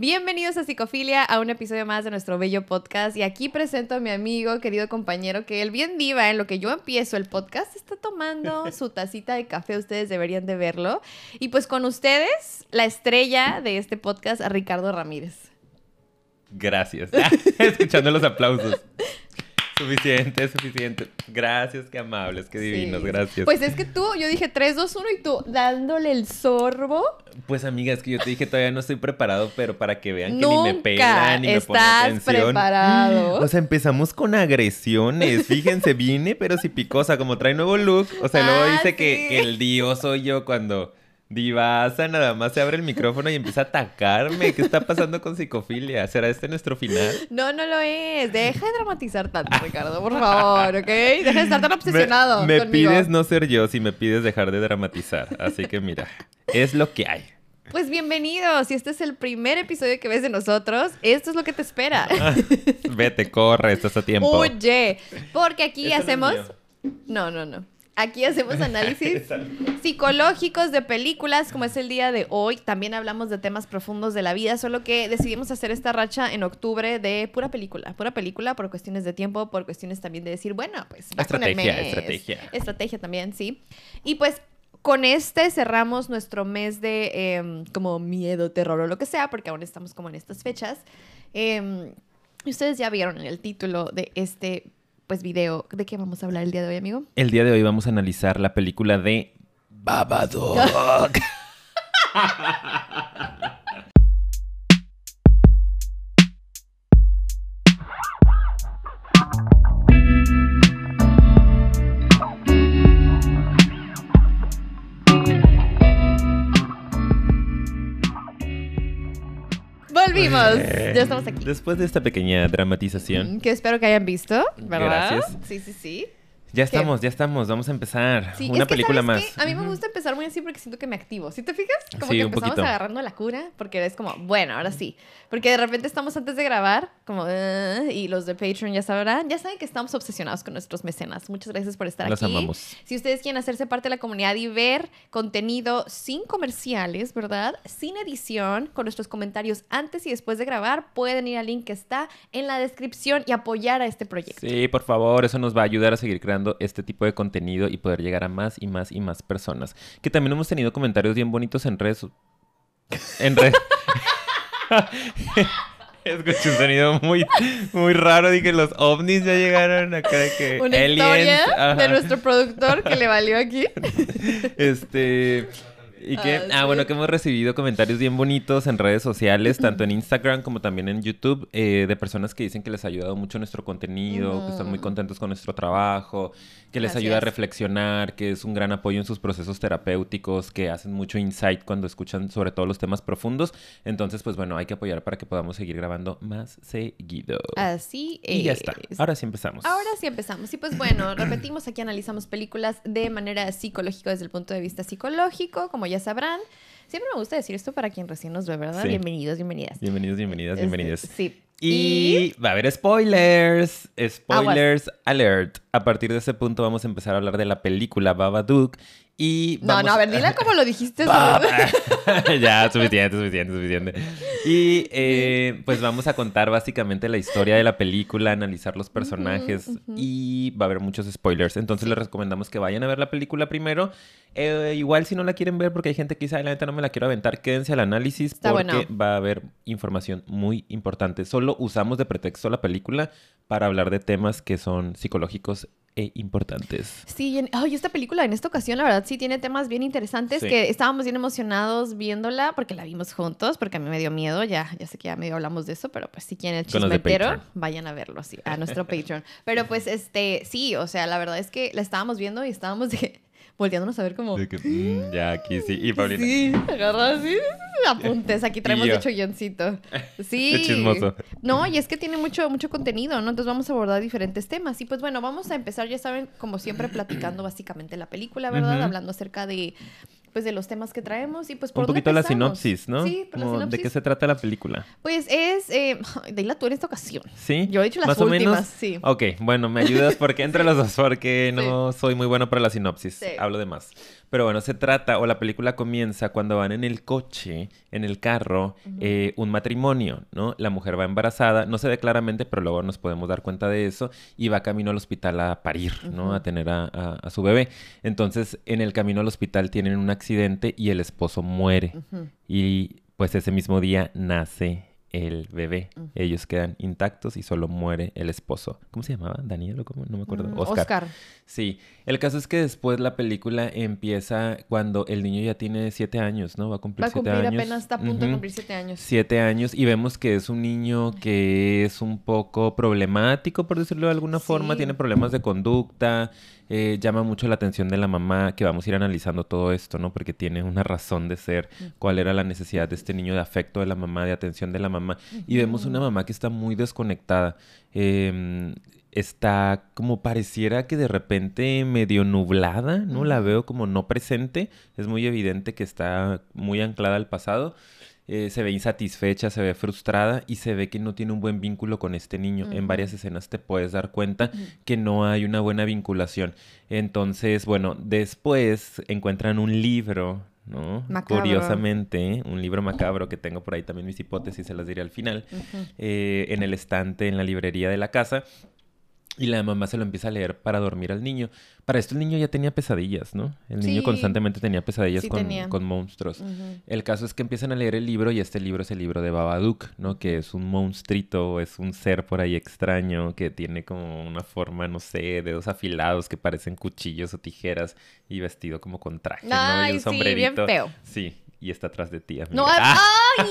Bienvenidos a Psicofilia, a un episodio más de nuestro bello podcast. Y aquí presento a mi amigo, querido compañero, que el bien diva, en lo que yo empiezo el podcast, está tomando su tacita de café. Ustedes deberían de verlo. Y pues con ustedes, la estrella de este podcast, Ricardo Ramírez. Gracias. Escuchando los aplausos. Suficiente, suficiente. Gracias, qué amables, qué divinos, Sí. gracias. Pues es que tú, yo dije 3, 2, 1 y tú dándole el sorbo. Pues amiga, es que yo te dije todavía no estoy preparado, pero para que vean que ni me pelan ni me ponen estás preparado. O sea, empezamos con agresiones. Fíjense, viene, pero sí picosa, como trae nuevo look. O sea, luego Ah, dice sí. que, que el dio soy yo cuando divasa nada más se abre el micrófono y empieza a atacarme. ¿Qué está pasando con psicofilia? ¿Será este nuestro final? No, no lo es. Deja de dramatizar tanto, Ricardo, por favor, ¿ok? Deja de estar tan obsesionado Me, me conmigo. pides no ser yo si me pides dejar de dramatizar. Así que mira, es lo que hay. Pues bienvenidos. Si este es el primer episodio que ves de nosotros, esto es lo que te espera. Vete, corre, estás a tiempo. Oye, porque aquí Este hacemos... No, no, no. Aquí hacemos análisis psicológicos de películas, como es el día de hoy. También hablamos de temas profundos de la vida, solo que decidimos hacer esta racha en octubre de pura película. Pura película por cuestiones de tiempo, por cuestiones también de decir, bueno, pues va con el Estrategia, mes. estrategia. Estrategia también, sí. Y pues con este cerramos nuestro mes de em, como miedo, terror o lo que sea, porque aún estamos como en estas fechas. Y ustedes ya vieron el título de este pues video de qué vamos a hablar el día de hoy, amigo. El día de hoy vamos a analizar la película de Babadook. Volvimos. Eh, Ya estamos aquí. Después de esta pequeña dramatización, Mm, Que espero que hayan visto, ¿verdad? Gracias. Sí, sí, sí. Ya estamos, ya estamos. Vamos a empezar. Sí, Una es que, película ¿sabes más. qué? A mí me gusta empezar muy así porque siento que me activo. ¿Sí te fijas? Como Sí, que empezamos agarrando la cura porque es como, bueno, ahora sí. Porque de repente estamos antes de grabar, como, "Ah", y los de Patreon ya sabrán, ya saben que estamos obsesionados con nuestros mecenas. Muchas gracias por estar Los aquí. amamos. Si ustedes quieren hacerse parte de la comunidad y ver contenido sin comerciales, ¿verdad? Sin edición, con nuestros comentarios antes y después de grabar, pueden ir al link que está en la descripción y apoyar a este proyecto. Sí, por favor, eso nos va a ayudar a seguir creando este tipo de contenido y poder llegar a más y más y más personas. Que también hemos tenido comentarios bien bonitos en redes. En redes. Escuché un sonido muy, muy raro. Dije, los ovnis ya llegaron acá de que. Una aliens. historia Ajá. de nuestro productor que le valió aquí. Este. Y que, Ah, ah, bueno, que hemos recibido comentarios bien bonitos en redes sociales, tanto en Instagram como también en YouTube, eh, de personas que dicen que les ha ayudado mucho nuestro contenido, que están muy contentos con nuestro trabajo, que les ayuda a reflexionar, que es un gran apoyo en sus procesos terapéuticos, que hacen mucho insight cuando escuchan sobre todo los temas profundos. Entonces, pues bueno, hay que apoyar para que podamos seguir grabando más seguido. Así y ya es. está. Ahora sí empezamos. Ahora sí empezamos. Y pues bueno, repetimos, aquí analizamos películas de manera psicológica desde el punto de vista psicológico, como ya sabrán. Siempre me gusta decir esto para quien recién nos ve, ¿verdad? Sí. Bienvenidos, bienvenidas. Bienvenidos, bienvenidas, Este, bienvenidos. Sí. Y va a haber spoilers. Spoilers alert. A partir de ese punto vamos a empezar a hablar de la película Babadook. Y No, vamos no, a ver, dila como lo dijiste. Ya, suficiente, suficiente, suficiente. Y eh, pues vamos a contar básicamente la historia de la película, analizar los personajes y va a haber muchos spoilers. Entonces les recomendamos que vayan a ver la película primero. Eh, igual si no la quieren ver porque hay gente que dice, "Ay, la neta no me la quiero aventar, quédense al análisis Está porque bueno. va a haber información muy importante. Solo usamos de pretexto la película para hablar de temas que son psicológicos e importantes. Sí, en- esta película en esta ocasión, la verdad, sí tiene temas bien interesantes Sí. que estábamos bien emocionados viéndola porque la vimos juntos, porque a mí me dio miedo, ya, ya sé que ya medio hablamos de eso, pero pues si quieren el chismetero, vayan a verlo, sí, a nuestro Patreon. Pero pues, este, sí, o sea, la verdad es que la estábamos viendo y estábamos de, volteándonos a ver como... De que, mm, ya, aquí sí. Y Paulina. Sí, agarra así, apuntes, aquí traemos de guioncito. Sí. Qué chismoso. No, y es que tiene mucho, mucho contenido, ¿no? Entonces vamos a abordar diferentes temas. Y pues bueno, vamos a empezar, ya saben, como siempre, platicando básicamente la película, ¿verdad? Hablando acerca de, pues, de los temas que traemos y pues por Un poquito la sinopsis, ¿no? Sí, por la Como, ¿De sinopsis. qué se trata la película? Pues es eh, dila tú en esta ocasión. ¿Sí? Yo he dicho las ¿Más o últimas, menos? sí. Ok, bueno, me ayudas porque entre los dos, porque no soy muy bueno para la sinopsis. Sí. Hablo de más. Pero bueno, se trata, o la película comienza cuando van en el coche, en el carro, eh, un matrimonio, ¿no? La mujer va embarazada, no se ve claramente, pero luego nos podemos dar cuenta de eso, y va camino al hospital a parir, ¿no? A tener a, a- a su bebé. Entonces, en el camino al hospital tienen un accidente y el esposo muere. Y pues ese mismo día nace el bebé. Ellos quedan intactos y solo muere el esposo. ¿Cómo se llamaba? ¿Daniel o cómo? No me acuerdo. Mm, Oscar. Oscar. Sí. El caso es que después la película empieza cuando el niño ya tiene siete años, ¿no? Va a cumplir Va a siete cumplir años. apenas, está a punto de cumplir siete años. Siete años y vemos que es un niño que es un poco problemático, por decirlo de alguna forma, tiene problemas de conducta, eh, llama mucho la atención de la mamá, que vamos a ir analizando todo esto, ¿no? Porque tiene una razón de ser, cuál era la necesidad de este niño de afecto de la mamá, de atención de la mamá. Y vemos una mamá que está muy desconectada. em, está como pareciera que de repente medio nublada, ¿no? La veo como no presente. Es muy evidente que está muy anclada al pasado. Eh, se ve insatisfecha, se ve frustrada y se ve que no tiene un buen vínculo con este niño. En varias escenas te puedes dar cuenta que no hay una buena vinculación. Entonces, bueno, después encuentran un libro, ¿no? Macabro. Curiosamente, un libro macabro que tengo por ahí también mis hipótesis, se las diré al final, eh, en el estante, en la librería de la casa. Y la mamá se lo empieza a leer para dormir al niño. Para esto el niño ya tenía pesadillas, ¿no? El niño constantemente tenía pesadillas Sí con, tenía. con monstruos. El caso es que empiezan a leer el libro y este libro es el libro de Babadook, ¿no? Que es un monstruito, es un ser por ahí extraño que tiene como una forma, no sé, dedos afilados que parecen cuchillos o tijeras y vestido como con traje, ¿no? Y Ay, un sí, bien sombrerito. feo. Sí, y está atrás de ti, amiga. No, ¡Ah!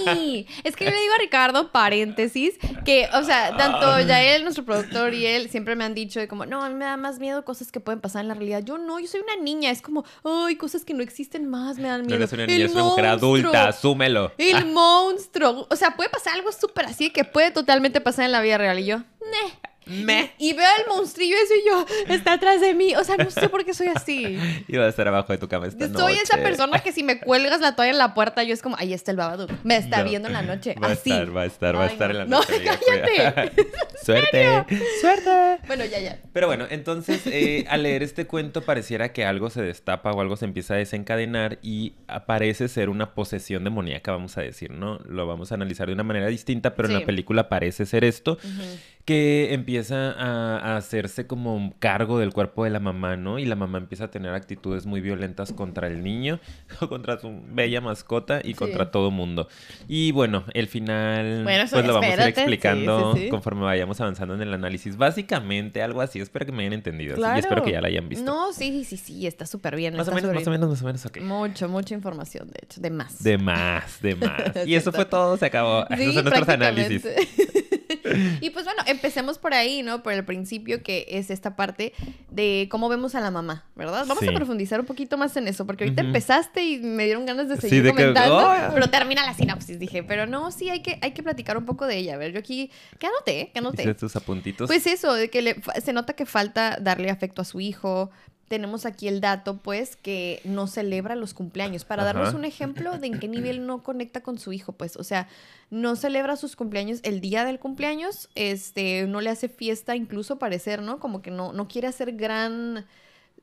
¡ay! Es que yo le digo a Ricardo, paréntesis, que, o sea, tanto ya él, nuestro productor y él, siempre me han dicho de como, no, a mí me da más miedo cosas que pueden pasar en la realidad. Yo no, yo soy una niña. Es como, ay, cosas que no existen más me dan miedo. No eres una El niña, eres una mujer adulta, asúmelo. El monstruo. O sea, puede pasar algo súper así que puede totalmente pasar en la vida real. Y yo, "Neh". Me. Monstrillo ese y yo, está atrás de mí. O sea, no sé por qué soy así. Iba a estar abajo de tu cama esta Yo soy esa persona que si me cuelgas la toalla en la puerta, yo es como, ahí está el Babadook. Me está No. viendo en la noche. Va a estar, va a estar, va a estar no. en la No, noche. amiga, cállate. Suerte. Suerte. Bueno, ya, ya. Pero bueno, entonces eh, al leer este cuento pareciera que algo se destapa o algo se empieza a desencadenar y aparece ser una posesión demoníaca, vamos a decir, ¿no? Lo vamos a analizar de una manera distinta, pero en la película parece ser esto, que empieza a, a hacerse como cargo del cuerpo de la mamá, ¿no? Y la mamá empieza a tener actitudes muy violentas contra el niño, contra su bella mascota y Sí. contra todo mundo. Y bueno, el final, Bueno, eso- pues lo vamos a ir espérate, explicando sí, sí. conforme vayamos avanzando en el análisis. Básicamente algo así, espero que me hayan entendido sí, y Claro. espero que ya la hayan visto. No, sí, sí, sí, sí, está súper bien. más o menos, más o bien. menos, más o menos, ok. Mucho, mucha información, de hecho, de más. De más, de más. Y eso fue todo, se acabó. Esos son nuestros análisis. y pues bueno, empecemos por ahí, ¿no? Por el principio, que es esta parte de cómo vemos a la mamá, ¿verdad? Vamos Sí. a profundizar un poquito más en eso, porque ahorita empezaste y me dieron ganas de Sí, seguir de que- comentando, ¡Oh! pero termina la sinopsis, dije. Pero no, sí, hay que, hay que platicar un poco de ella. A ver, yo aquí, ¿qué anoté? ¿Qué anoté? Hice tus apuntitos. Pues eso, de que le se nota que falta darle afecto a su hijo. Tenemos aquí el dato, pues, que no celebra los cumpleaños. Para darnos un ejemplo de en qué nivel no conecta con su hijo, pues, o sea, no celebra sus cumpleaños el día del cumpleaños, este, no le hace fiesta, incluso parecer, ¿no? Como que no, no quiere hacer gran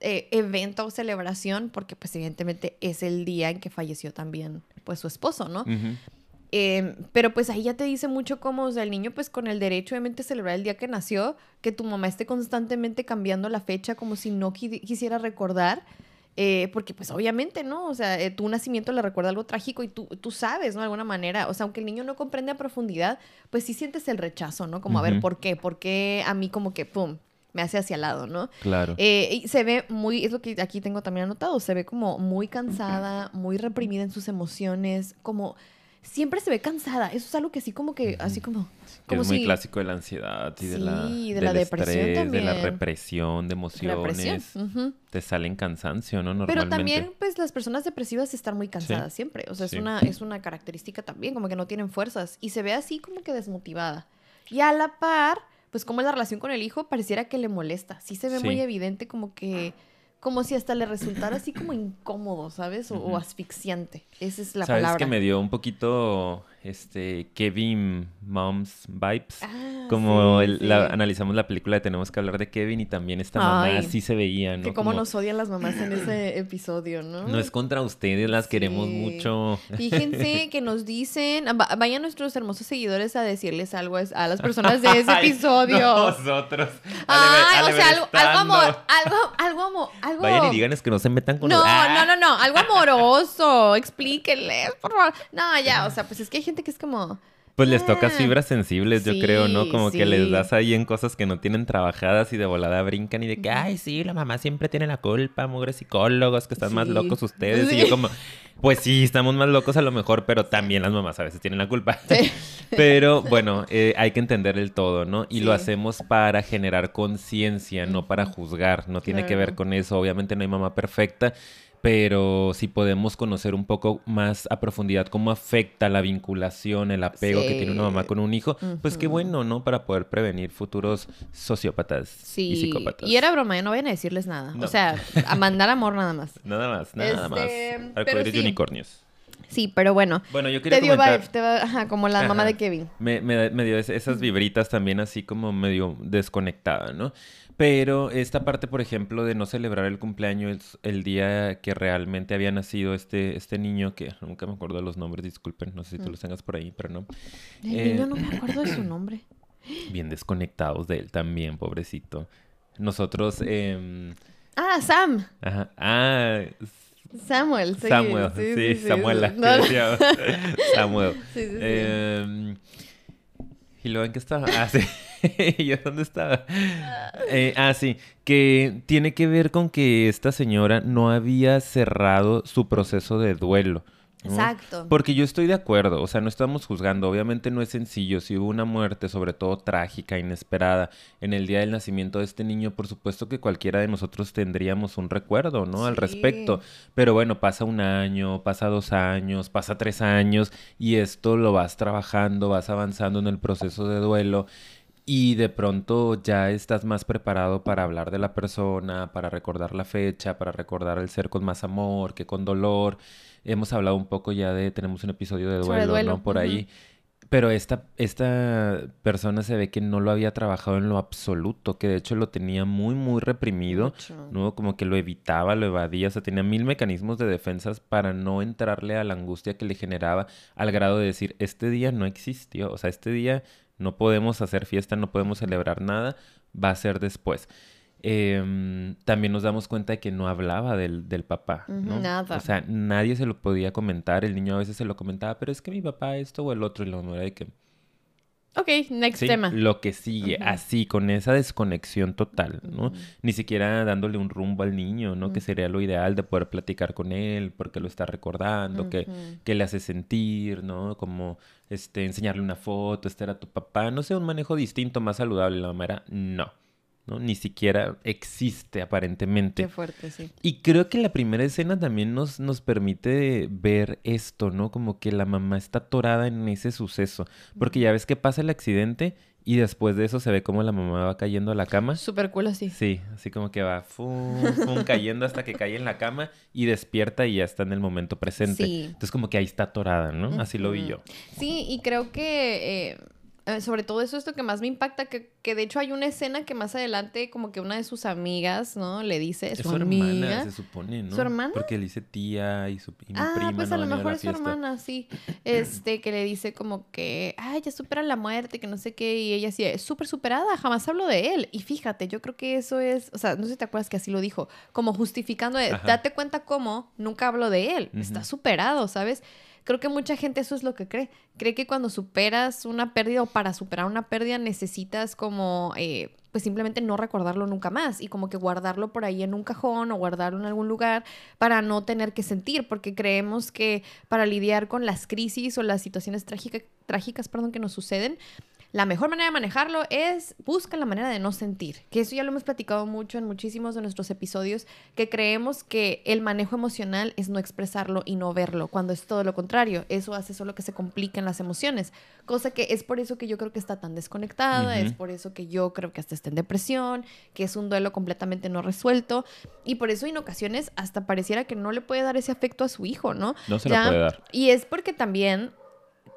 eh, evento o celebración, porque, pues, evidentemente es el día en que falleció también, pues, su esposo, ¿no? Ujú. Eh, pero pues ahí ya te dice mucho cómo, o sea, el niño pues con el derecho obviamente a celebrar el día que nació, que tu mamá esté constantemente cambiando la fecha como si no qui- quisiera recordar, eh, porque pues obviamente, ¿no? O sea, eh, tu nacimiento le recuerda algo trágico y tú, tú sabes, ¿no? De alguna manera, o sea, aunque el niño no comprende a profundidad, pues sí sientes el rechazo, ¿no? Como a ver. ¿por qué? ¿Por qué a mí como que, ¡pum! Me hace hacia el lado, ¿no? Claro. Eh, y se ve muy, es lo que aquí tengo también anotado, se ve como muy cansada, muy reprimida en sus emociones, como siempre se ve cansada. Eso es algo que así como que, así como, como es muy si- clásico de la ansiedad y de la, Sí, de la depresión estrés, de la también. represión, de emociones. represión. Ujú. Te salen cansancio, ¿no? Normalmente. Pero también, pues, las personas depresivas están muy cansadas siempre. O sea, Sí. es, una, es una característica también, como que no tienen fuerzas. Y se ve así como que desmotivada. Y a la par, pues, como es la relación con el hijo, pareciera que le molesta. Sí se ve muy evidente como que... Como si hasta le resultara así como incómodo, ¿sabes? O, asfixiante. Esa es la ¿Sabes palabra. que me dio un poquito este, Kevin Moms Vibes. Ah, como sí, el- sí. la- analizamos la película de Tenemos que hablar de Kevin y también esta mamá Ay, así se veía, ¿no? Que cómo Como, nos odian las mamás en ese episodio, ¿no? No es contra ustedes, las queremos Sí. mucho. Fíjense que nos dicen, va- vayan nuestros hermosos seguidores a decirles algo a las personas de ese Ay, episodio. Nosotros. Ay, o sea, algo, amor, algo, algo amor, algo. Vayan y díganles que no se metan con No, los- ¡Ah! no, no, no, algo amoroso, explíquenles, por favor. No, ya, o sea, pues es que hay gente que es como, Pues les tocas Ah. fibras sensibles, yo Sí, creo, ¿no? Como que les das ahí en cosas que no tienen trabajadas y de volada brincan y de que, ay, sí, la mamá siempre tiene la culpa, mugre psicólogos, que están más locos ustedes. Y yo como, pues sí, estamos más locos a lo mejor, pero también las mamás a veces tienen la culpa. Pero bueno, eh, hay que entender el todo, ¿no? Y lo hacemos para generar conciencia, no para juzgar, no tiene que ver con eso. Obviamente no hay mamá perfecta, pero si podemos conocer un poco más a profundidad cómo afecta la vinculación, el apego que tiene una mamá con un hijo, pues qué bueno, ¿no? Para poder prevenir futuros sociópatas sí. y psicópatas. Y era broma, ¿eh? no vayan a decirles nada. No. O sea, a mandar amor nada más. Nada más, nada Este, más. Arcoíris y sí. unicornios. Sí, pero bueno. Bueno, yo quería Te dio comentar... vibe, te va- ajá, como la mamá de Kevin. Me, me, me dio es- esas vibritas también así como medio desconectada, ¿no? Pero esta parte, por ejemplo, de no celebrar el cumpleaños el día que realmente había nacido este, este niño, que nunca me acuerdo de los nombres, disculpen, no sé si tú los tengas por ahí, pero no. El Eh, niño no me acuerdo de su nombre. Bien desconectados de él también, pobrecito. Nosotros, em, Ah, Sam. ajá, ah, Samuel. sí, Samuel, sí, Samuela, sí. No, no. Samuel. Sí, sí, sí. Em, ¿Y luego en qué estaba? Ah, sí. ¿Y yo dónde estaba? Eh, ah, sí. Que tiene que ver con que esta señora no había cerrado su proceso de duelo. ¿no? Exacto. Porque yo estoy de acuerdo, o sea, no estamos juzgando, obviamente no es sencillo, si hubo una muerte, sobre todo trágica, inesperada, en el día del nacimiento de este niño, por supuesto que cualquiera de nosotros tendríamos un recuerdo, ¿no? Al respecto, pero bueno, pasa un año, pasa dos años, pasa tres años, y esto lo vas trabajando, vas avanzando en el proceso de duelo. Y de pronto ya estás más preparado para hablar de la persona, para recordar la fecha, para recordar el ser con más amor que con dolor. Hemos hablado un poco ya de, tenemos un episodio de duelo, duelo, ¿no? Por ahí. Pero esta, esta persona se ve que no lo había trabajado en lo absoluto, que de hecho lo tenía muy, muy reprimido, Mucho. ¿no? Como que lo evitaba, lo evadía, o sea, tenía mil mecanismos de defensas para no entrarle a la angustia que le generaba al grado de decir, este día no existió, o sea, este día no podemos hacer fiesta, no podemos celebrar nada, va a ser después. Em, también nos damos cuenta de que no hablaba del, del papá, ¿no? nada. O sea, nadie se lo podía comentar, el niño a veces se lo comentaba, pero es que mi papá esto o el otro, y la mamá era de que... Ok, next Sí, tema. lo que sigue, así, con esa desconexión total, ¿no? Ni siquiera dándole un rumbo al niño, ¿no? Que sería lo ideal de poder platicar con él, porque lo está recordando, que, que le hace sentir, ¿no? Como, este, enseñarle una foto, este era tu papá, no sé, un manejo distinto, más saludable. La mamá era, no, ¿no? Ni siquiera existe aparentemente. Qué fuerte, sí. Y creo que la primera escena también nos, nos permite ver esto, ¿no? Como que la mamá está atorada en ese suceso. Porque ya ves que pasa el accidente y después de eso se ve como la mamá va cayendo a la cama. Súper cool así. Sí, así como que va fum, fum, cayendo hasta que cae en la cama y despierta y ya está en el momento presente. Sí. Entonces como que ahí está atorada, ¿no? Así lo vi yo. Sí, y creo que eh, eh, sobre todo eso es lo que más me impacta, que, que de hecho hay una escena que más adelante como que una de sus amigas, ¿no? Le dice, Es su, su amiga. hermana, se supone, ¿no? ¿Su hermana? Porque le dice tía y, su, y mi Ah, prima pues no a lo mejor es su hermana, sí. Este, que le dice como que, ay, ya supera la muerte, que no sé qué. Y ella así, es súper superada, jamás hablo de él. Y fíjate, yo creo que eso es, o sea, no sé si te acuerdas que así lo dijo, como justificando, de, date cuenta cómo nunca hablo de él. Está superado, ¿sabes? Creo que mucha gente eso es lo que cree. Cree que cuando superas una pérdida o para superar una pérdida necesitas como, eh, pues simplemente no recordarlo nunca más y como que guardarlo por ahí en un cajón o guardarlo en algún lugar para no tener que sentir, porque creemos que para lidiar con las crisis o las situaciones trágica- trágicas perdón, que nos suceden, la mejor manera de manejarlo es busca la manera de no sentir. Que eso ya lo hemos platicado mucho en muchísimos de nuestros episodios, que creemos que el manejo emocional es no expresarlo y no verlo, cuando es todo lo contrario. Eso hace solo que se compliquen las emociones. Cosa que es por eso que yo creo que está tan desconectada, es por eso que yo creo que hasta está en depresión, que es un duelo completamente no resuelto. Y por eso en ocasiones hasta pareciera que no le puede dar ese afecto a su hijo, ¿no? No se lo puede dar. Y es porque también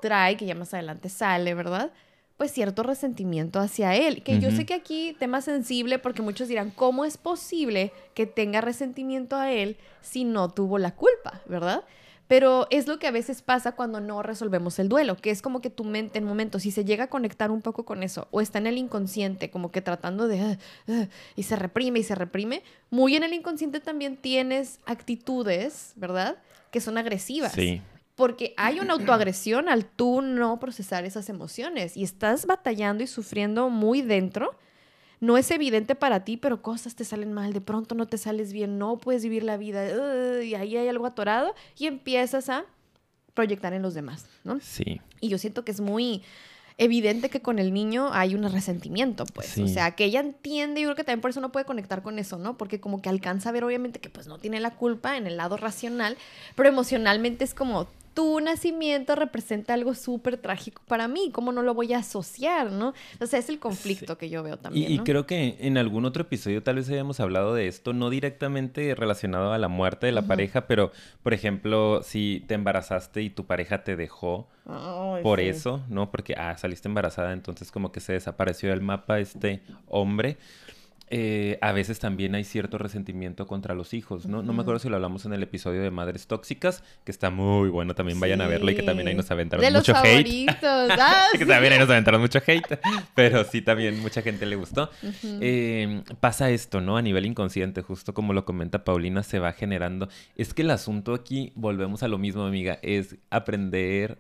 trae, que ya más adelante sale, ¿verdad? Pues cierto resentimiento hacia él. Que yo sé que aquí tema sensible porque muchos dirán, ¿cómo es posible que tenga resentimiento a él si no tuvo la culpa, ¿verdad? Pero es lo que a veces pasa cuando no resolvemos el duelo, que es como que tu mente en momentos, si se llega a conectar un poco con eso, o está en el inconsciente, como que tratando de, ah, ah", y se reprime y se reprime, muy en el inconsciente también tienes actitudes, ¿verdad? Que son agresivas. Sí. Porque hay una autoagresión al tú no procesar esas emociones y estás batallando y sufriendo muy dentro no es evidente para ti, pero cosas te salen mal, de pronto no te sales bien, no puedes vivir la vida, y ahí hay algo atorado y empiezas a proyectar en los demás, ¿no? Sí. Y yo siento que es muy evidente que con el niño hay un resentimiento, pues. O sea, que ella entiende, yo creo que también por eso no puede conectar con eso, ¿no? Porque como que alcanza a ver, obviamente, que pues no tiene la culpa en el lado racional, pero emocionalmente es como, tu nacimiento representa algo súper trágico para mí, ¿cómo no lo voy a asociar, no? O sea, es el conflicto que yo veo también. Y, creo que en algún otro episodio tal vez hayamos hablado de esto, no directamente relacionado a la muerte de la pareja, pero, por ejemplo, si te embarazaste y tu pareja te dejó por eso, ¿no? Porque, ah, saliste embarazada, entonces como que se desapareció del mapa este hombre. Eh, a veces también hay cierto resentimiento contra los hijos, ¿no? No me acuerdo si lo hablamos en el episodio de Madres Tóxicas, que está muy bueno, también vayan a verlo y que también ahí nos aventaron de mucho los hate. Ah, que también ahí nos aventaron mucho hate, pero sí también mucha gente le gustó. Em, pasa esto, ¿no? A nivel inconsciente, justo como lo comenta Paulina, se va generando. Es que el asunto aquí, volvemos a lo mismo, amiga, es aprender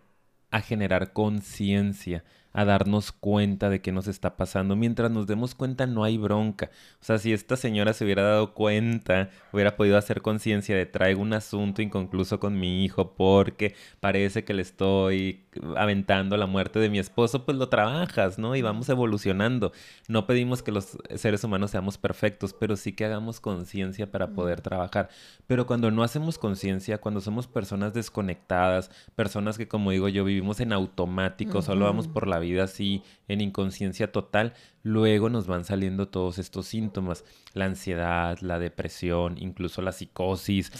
a generar conciencia a darnos cuenta de qué nos está pasando. Mientras nos demos cuenta no hay bronca. O sea, si esta señora se hubiera dado cuenta, hubiera podido hacer conciencia de traigo un asunto inconcluso con mi hijo porque parece que le estoy aventando la muerte de mi esposo, pues lo trabajas, ¿no? Y vamos evolucionando. No pedimos que los seres humanos seamos perfectos, pero sí que hagamos conciencia para poder trabajar. Pero cuando no hacemos conciencia, cuando somos personas desconectadas, personas que como digo yo vivimos en automático, solo vamos por la vida, vida así en inconsciencia total, luego nos van saliendo todos estos síntomas. La ansiedad, la depresión, incluso la psicosis,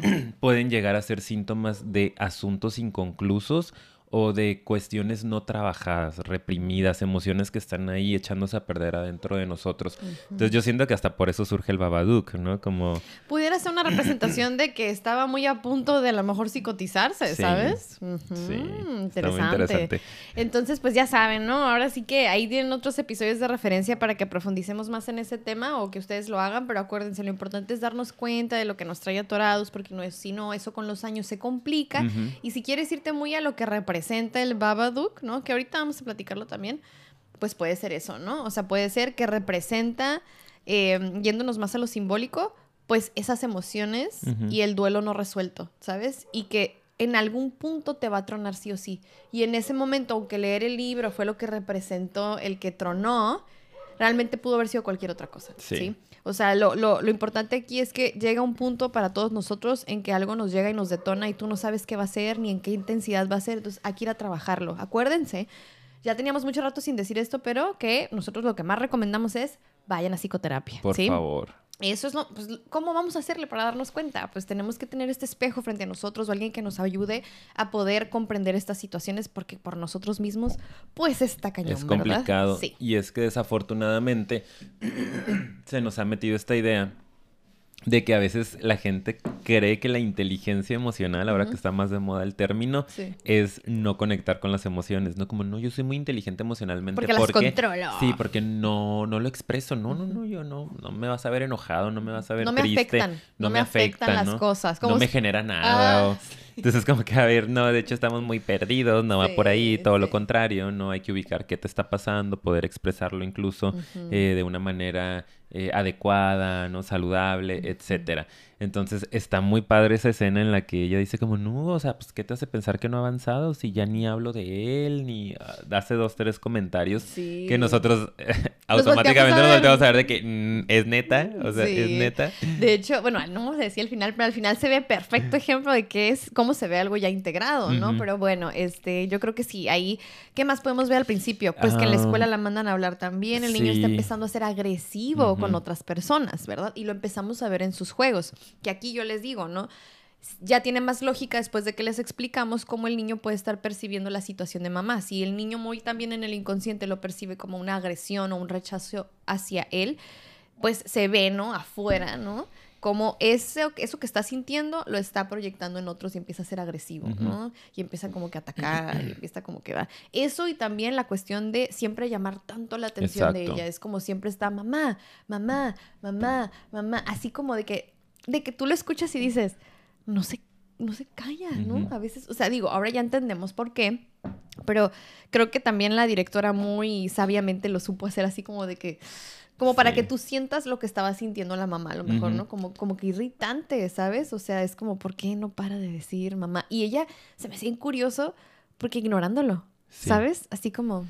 pueden llegar a ser síntomas de asuntos inconclusos o de cuestiones no trabajadas, reprimidas, emociones que están ahí echándose a perder adentro de nosotros. Entonces yo siento que hasta por eso surge el Babadook, ¿no? Como... Pudiera ser una representación de que estaba muy a punto de a lo mejor psicotizarse, ¿sabes? Sí, interesante. interesante. Entonces, pues ya saben, ¿no? Ahora sí que ahí tienen otros episodios de referencia para que profundicemos más en ese tema o que ustedes lo hagan, pero acuérdense, lo importante es darnos cuenta de lo que nos trae atorados, porque no es, si no, eso con los años se complica. Y si quieres irte muy a lo que representa, representa el Babadook, ¿no? Que ahorita vamos a platicarlo también, pues puede ser eso, ¿no? O sea, puede ser que representa, em, yéndonos más a lo simbólico, pues esas emociones y el duelo no resuelto, ¿sabes? Y que en algún punto te va a tronar sí o sí. Y en ese momento, aunque leer el libro fue lo que representó el que tronó, realmente pudo haber sido cualquier otra cosa, ¿sí? O sea, lo, lo, lo, importante aquí es que llega un punto para todos nosotros en que algo nos llega y nos detona y tú no sabes qué va a ser ni en qué intensidad va a ser. Entonces, hay que ir a trabajarlo. Acuérdense, ya teníamos mucho rato sin decir esto, pero que nosotros lo que más recomendamos es vayan a psicoterapia. Por favor. Eso es lo, pues, ¿cómo vamos a hacerle para darnos cuenta? Pues tenemos que tener este espejo frente a nosotros o alguien que nos ayude a poder comprender estas situaciones porque por nosotros mismos, pues está cañón, Es complicado. Y es que desafortunadamente se nos ha metido esta idea de que a veces la gente cree que la inteligencia emocional, ahora que está más de moda el término, es no conectar con las emociones, no como no, yo soy muy inteligente emocionalmente porque, las controlo. Sí, porque no no lo expreso, no, no, no, yo no no me vas a ver enojado, no me vas a ver no me afectan, no, me afectan, las cosas, no me genera nada. Ah, entonces como que a ver, no, de hecho estamos muy perdidos, no va por ahí, todo lo contrario, no hay que ubicar qué te está pasando, poder expresarlo incluso eh, de una manera eh, adecuada, ¿no? Saludable, etcétera. Entonces está muy padre esa escena en la que ella dice como, no, o sea, pues ¿qué te hace pensar que no ha avanzado si ya ni hablo de él, ni ah, hace dos, tres comentarios que nosotros automáticamente nos volteamos a ver de que mm, es neta, o sea, es neta. De hecho, bueno, no vamos a decir al final, pero al final se ve perfecto ejemplo de qué es, cómo se ve algo ya integrado, ¿no? Pero bueno, este, yo creo que sí, ahí, ¿qué más podemos ver al principio? Pues que en la ah. escuela la mandan a hablar también, el niño está empezando a ser agresivo con otras personas, ¿verdad? Y lo empezamos a ver en sus juegos que aquí yo les digo, ¿no? ya tiene más lógica después de que les explicamos cómo el niño puede estar percibiendo la situación de mamá. Si el niño muy también en el inconsciente lo percibe como una agresión o un rechazo hacia él, pues se ve, ¿no? Afuera, ¿no? Como eso, eso que está sintiendo lo está proyectando en otros y empieza a ser agresivo, ¿no? Y empieza como que a atacar, y empieza como que va. Eso y también la cuestión de siempre llamar tanto la atención de ella. Es como siempre está mamá, mamá, mamá, mamá. Así como de que, de que tú lo escuchas y dices, no se, no se calla, ¿no? A veces, o sea, digo, ahora ya entendemos por qué, pero creo que también la directora muy sabiamente lo supo hacer así como de que como para que tú sientas lo que estaba sintiendo la mamá, a lo mejor, ¿no? Como, como que irritante, ¿sabes? O sea, es como, ¿por qué no para de decir mamá? Y ella se me hacía curioso porque ignorándolo, ¿sabes? Así como...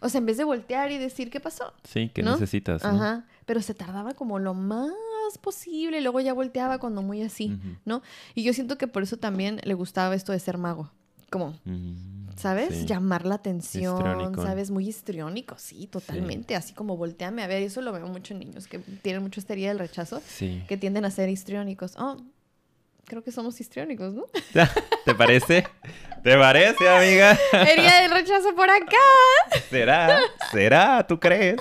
O sea, en vez de voltear y decir qué pasó. Sí, ¿qué necesitas? Ajá. Pero se tardaba como lo más posible, y luego ya volteaba cuando muy así, ¿no? Y yo siento que por eso también le gustaba esto de ser mago. Como, mm, ¿sabes? Llamar la atención, ¿sabes? Muy histriónico, sí, totalmente. Así como volteame a ver, eso lo veo mucho en niños que tienen mucha histeria del rechazo, que tienden a ser histriónicos. Oh, creo que somos histriónicos, ¿no? ¿Te parece? ¿Te parece, amiga? Herida del rechazo por acá. ¿Será? ¿Será? ¿Tú crees?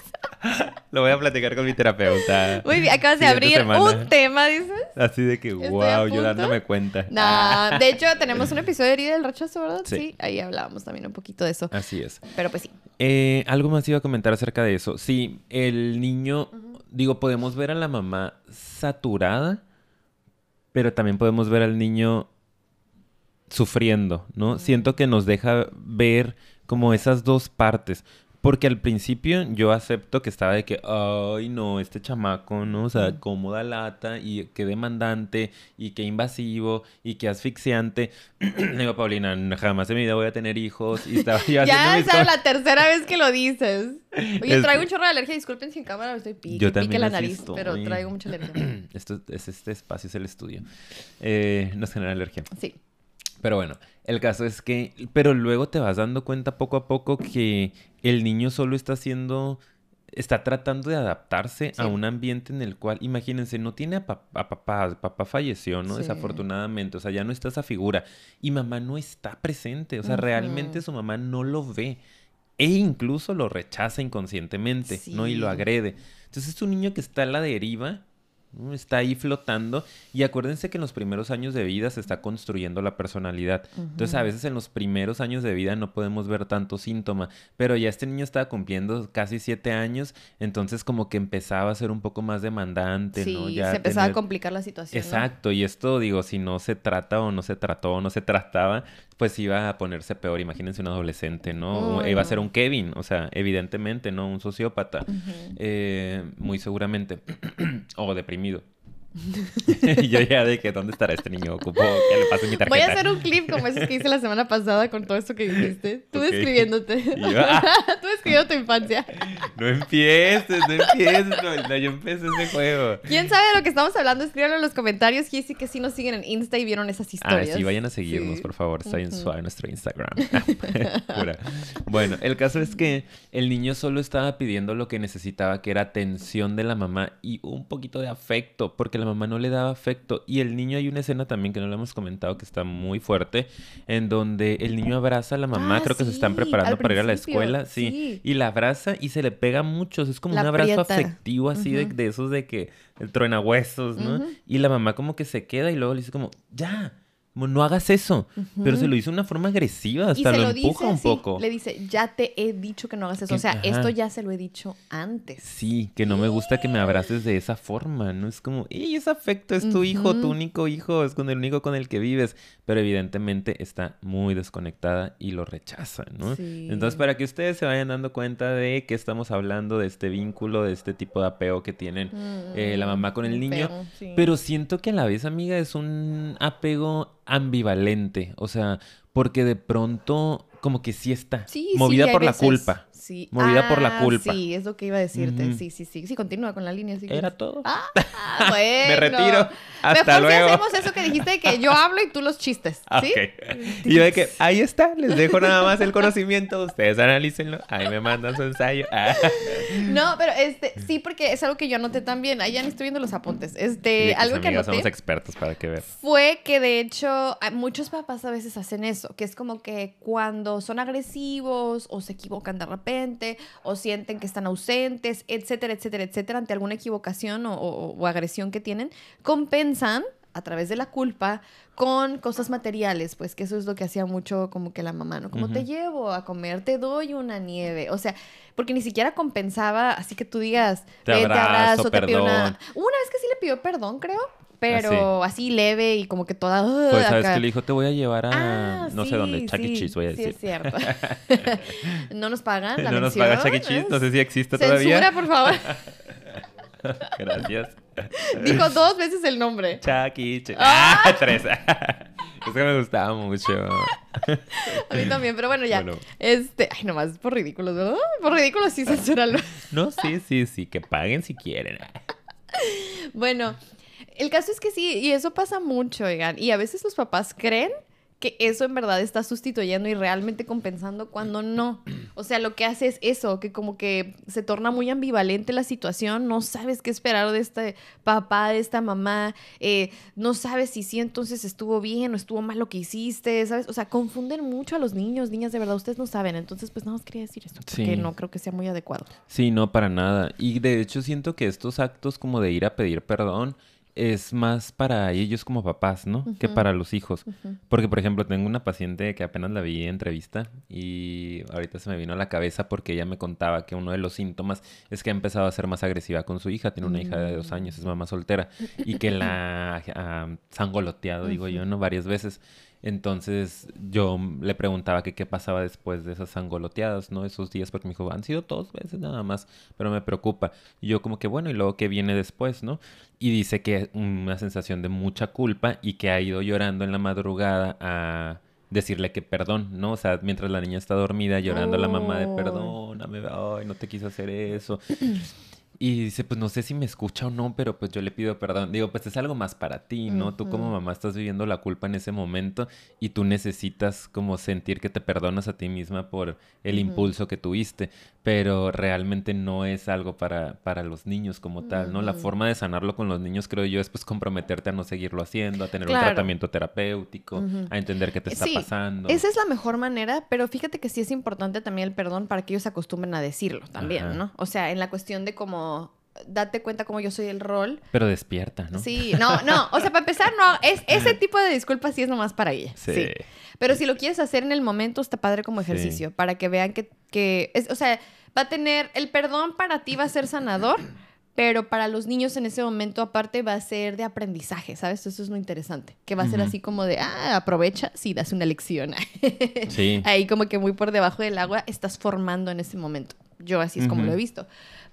Lo voy a platicar con mi terapeuta. Muy bien, acabas de abrir un tema, dices. Así de que, wow, yo dándome cuenta. No, de hecho, tenemos un episodio de herida del rechazo, ¿verdad? Sí. ahí hablábamos también un poquito de eso. Así es. Pero pues sí. Eh, algo más iba a comentar acerca de eso. Sí, el niño, digo, podemos ver a la mamá saturada, pero también podemos ver al niño sufriendo, ¿no? Siento que nos deja ver como esas dos partes. Porque al principio yo acepto que estaba de que, ay, no, este chamaco, ¿no? O sea, cómoda lata y qué demandante y qué invasivo y qué asfixiante. Le digo, Paulina, jamás en mi vida voy a tener hijos. Y estaba ya es la tercera vez que lo dices. Oye, traigo un chorro de alergia. Disculpen sin cámara, estoy pique, yo pique la nariz, pero traigo mucha alergia. Esto, es, este espacio es el estudio. Eh, nos genera alergia. Sí. Pero bueno, el caso es que, pero luego te vas dando cuenta poco a poco que el niño solo está haciendo, está tratando de adaptarse a un ambiente en el cual, imagínense, no tiene a, papá, papá falleció, ¿no? Desafortunadamente, o sea, ya no está esa figura y mamá no está presente, o sea, realmente su mamá no lo ve e incluso lo rechaza inconscientemente, ¿no? Y lo agrede. Entonces es un niño que está a la deriva Está ahí flotando y acuérdense que en los primeros años de vida se está construyendo la personalidad. Entonces a veces en los primeros años de vida no podemos ver tanto síntoma, pero ya este niño estaba cumpliendo casi siete años, entonces como que empezaba a ser un poco más demandante, ¿no? Ya se empezaba a complicar la situación. Exacto, y esto digo, si no se trata o no se trató o no se trataba, pues iba a ponerse peor. Imagínense un adolescente, ¿no? iba a ser un Kevin, o sea, evidentemente, ¿no? Un sociópata, eh, muy seguramente, o deprimido contenido. y yo ya de que, ¿dónde estará este niño? Ocupo que le pase mi tarjeta. Voy a hacer un clip como ese que hice la semana pasada con todo esto que dijiste. Tú describiéndote. Ah. Tú describiendo tu infancia. No empieces, no empieces. No, yo empecé ese juego. ¿Quién sabe de lo que estamos hablando? Escríbanlo en los comentarios. Y sí que sí nos siguen en Insta y vieron esas historias. Ah, sí, vayan a seguirnos, por favor. Está en nuestro Instagram. bueno, el caso es que el niño solo estaba pidiendo lo que necesitaba, que era atención de la mamá y un poquito de afecto, porque la mamá no le daba afecto. Y el niño, hay una escena también que no lo hemos comentado que está muy fuerte, en donde el niño abraza a la mamá, ah, creo que se están preparando para ir a la escuela, sí, y la abraza y se le pega mucho, es como un abrazo afectivo así de, esos de que el truena huesos, ¿no? Y la mamá como que se queda y luego le dice como, ya no hagas eso. Pero se lo dice de una forma agresiva, hasta lo, empuja un poco. Le dice, ya te he dicho que no hagas eso. o sea, esto ya se lo he dicho antes. Sí, que no me gusta que me abraces de esa forma, ¿no? Es como, ¡y ese afecto! Es tu hijo, tu único hijo, es con el único con el que vives. Pero evidentemente está muy desconectada y lo rechaza, ¿no? Entonces, para que ustedes se vayan dando cuenta de que estamos hablando de este vínculo, de este tipo de apego que tienen eh, la mm, mamá con el niño. Pero siento que a la vez, amiga, es un apego ambivalente, o sea, porque de pronto como que sí está movida por la culpa, Sí. Movida por la Ah, culpa. Sí, es lo que iba a decirte. Sí, sí, sí. Sí, continúa con la línea. sí. Era todo. Ah, bueno. Me retiro. Hasta Mejor luego. si hacemos eso que dijiste de que yo hablo y tú los chistes, Ah, ¿sí? ok. Y yo de que, ahí está, les dejo nada más el conocimiento, ustedes analícenlo, ahí me mandan su ensayo. Ah. No, pero este, sí, porque es algo que yo anoté también. Ahí ya estoy viendo los apuntes. Este, algo que anoté somos expertos para que vean. fue que de hecho muchos papás a veces hacen eso, que es como que cuando son agresivos o se equivocan de repente o sienten que están ausentes, etcétera, etcétera, etcétera, ante alguna equivocación o, o- o agresión que tienen, compensan a través de la culpa con cosas materiales, pues que eso es lo que hacía mucho como que la mamá, ¿no? Como te llevo a comer, te doy una nieve, o sea, porque ni siquiera compensaba, así que tú digas, Te "Ven, abrazo, te pido una... Una vez que sí le pidió perdón, creo, pero así leve y como que toda... "Ugh", Pues sabes acá. que le dijo, te voy a llevar a Ah, no sé sí, dónde, Chuck E. sí, Cheese, voy a Sí, decir. es cierto. no nos pagan la no nos paga Chuck E. Cheese, no sé si existe Censura, todavía. por favor. Gracias. Dijo dos veces el nombre. Chuck E. Cheese. Ah, tres. es que me gustaba mucho. A mí también, pero bueno, ya. Bueno. Este, ay, nomás por ridículos, ¿no? Por ridículos sí censurarlo. No, sí, sí, sí, que paguen si quieren. Bueno, el caso es que sí, y eso pasa mucho, oigan. Y a veces los papás creen que eso en verdad está sustituyendo y realmente compensando cuando no. O sea, lo que hace es eso, que como que se torna muy ambivalente la situación, no sabes qué esperar de este papá, de esta mamá, eh, no sabes si sí entonces estuvo bien o estuvo mal lo que hiciste, ¿sabes? O sea, confunden mucho a los niños, niñas, de verdad, ustedes no saben. Entonces, pues nada más quería decir esto, porque Sí. no creo que sea muy adecuado. Sí, no, para nada. Y de hecho siento que estos actos como de ir a pedir perdón es más para ellos como papás, ¿no? Que para los hijos. Porque, por ejemplo, tengo una paciente que apenas la vi en entrevista y ahorita se me vino a la cabeza porque ella me contaba que uno de los síntomas es que ha empezado a ser más agresiva con su hija. Tiene una hija de dos años, es mamá soltera y que la ha sangoloteado, digo yo, ¿no? Varias veces. Entonces yo le preguntaba que qué pasaba después de esas sangoloteadas, ¿no? Esos días, porque me dijo, han sido dos veces nada más, pero me preocupa. Y yo como que, bueno, ¿y luego qué viene después, no? Y dice que una sensación de mucha culpa y que ha ido llorando en la madrugada a decirle que perdón, ¿no? O sea, mientras la niña está dormida llorando a la mamá de Oh. perdóname, ay, no te quise hacer eso. Y dice, pues no sé si me escucha o no, pero pues yo le pido perdón. Digo, pues es algo más para ti, ¿no? Tú como mamá estás viviendo la culpa en ese momento y tú necesitas como sentir que te perdonas a ti misma por el impulso que tuviste, pero realmente no es algo para, para los niños como tal, ¿no? La forma de sanarlo con los niños, creo yo, es pues comprometerte a no seguirlo haciendo, a tener un tratamiento terapéutico, a entender qué te está Sí, pasando. Esa es la mejor manera, pero fíjate que sí es importante también el perdón para que ellos se acostumbren a decirlo también, Ajá. ¿no? O sea, en la cuestión de como date cuenta como yo soy el rol. Pero despierta, ¿no? Sí, no, no, o sea, para empezar, no, es, ese tipo de disculpas sí es nomás para ella. Sí. Sí. Pero si lo quieres hacer en el momento, está padre como Sí. ejercicio, para que vean que, que es, o sea, va a tener, el perdón para ti va a ser sanador, pero para los niños en ese momento aparte va a ser de aprendizaje, ¿sabes? Eso es lo interesante, que va a ser así como de, ah, aprovecha, sí, das una lección. Sí. Ahí como que muy por debajo del agua estás formando en ese momento. Yo así es como lo he visto.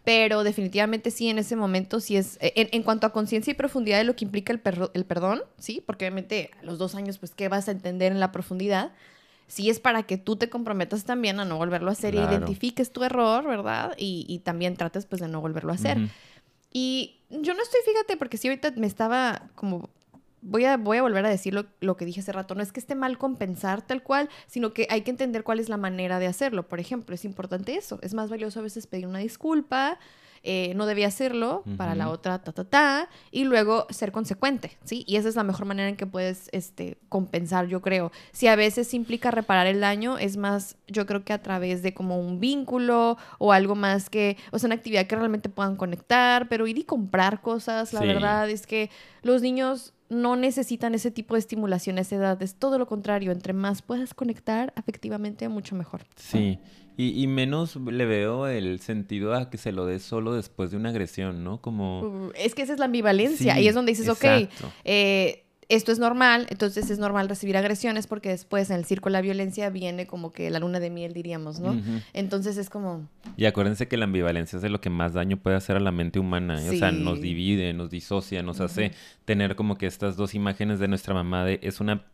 Pero definitivamente sí, en ese momento sí es, eh, en, en cuanto a conciencia y profundidad de lo que implica el, perro- el perdón, sí, porque obviamente a los dos años, pues, ¿qué vas a entender en la profundidad? Sí es para que tú te comprometas también a no volverlo a hacer Claro. e identifiques tu error, ¿verdad? Y, y también trates, pues, de no volverlo a hacer. Y yo no estoy, fíjate, porque sí ahorita me estaba como... Voy a, voy a volver a decir lo, lo que dije hace rato. No es que esté mal compensar tal cual, sino que hay que entender cuál es la manera de hacerlo. Por ejemplo, es importante eso. Es más valioso a veces pedir una disculpa, eh, no debía hacerlo, para la otra, ta, ta, ta, y luego ser consecuente, ¿sí? Y esa es la mejor manera en que puedes este, compensar, yo creo. Si a veces implica reparar el daño, es más, yo creo que a través de como un vínculo o algo más que, o sea, una actividad que realmente puedan conectar, pero ir y comprar cosas, la Sí. verdad es que los niños no necesitan ese tipo de estimulación a esa edad, es todo lo contrario, entre más puedas conectar afectivamente, mucho mejor. Sí, y, y menos le veo el sentido a que se lo dé solo después de una agresión, ¿no? Como... Es que esa es la ambivalencia Sí, y es donde dices, ok, exacto. eh, esto es normal, entonces es normal recibir agresiones porque después en el circo de la violencia viene como que la luna de miel, diríamos, ¿no? Entonces es como, Y acuérdense que la ambivalencia es de lo que más daño puede hacer a la mente humana. ¿eh? O sea, nos divide, nos disocia, nos hace tener como que estas dos imágenes de nuestra mamá de es una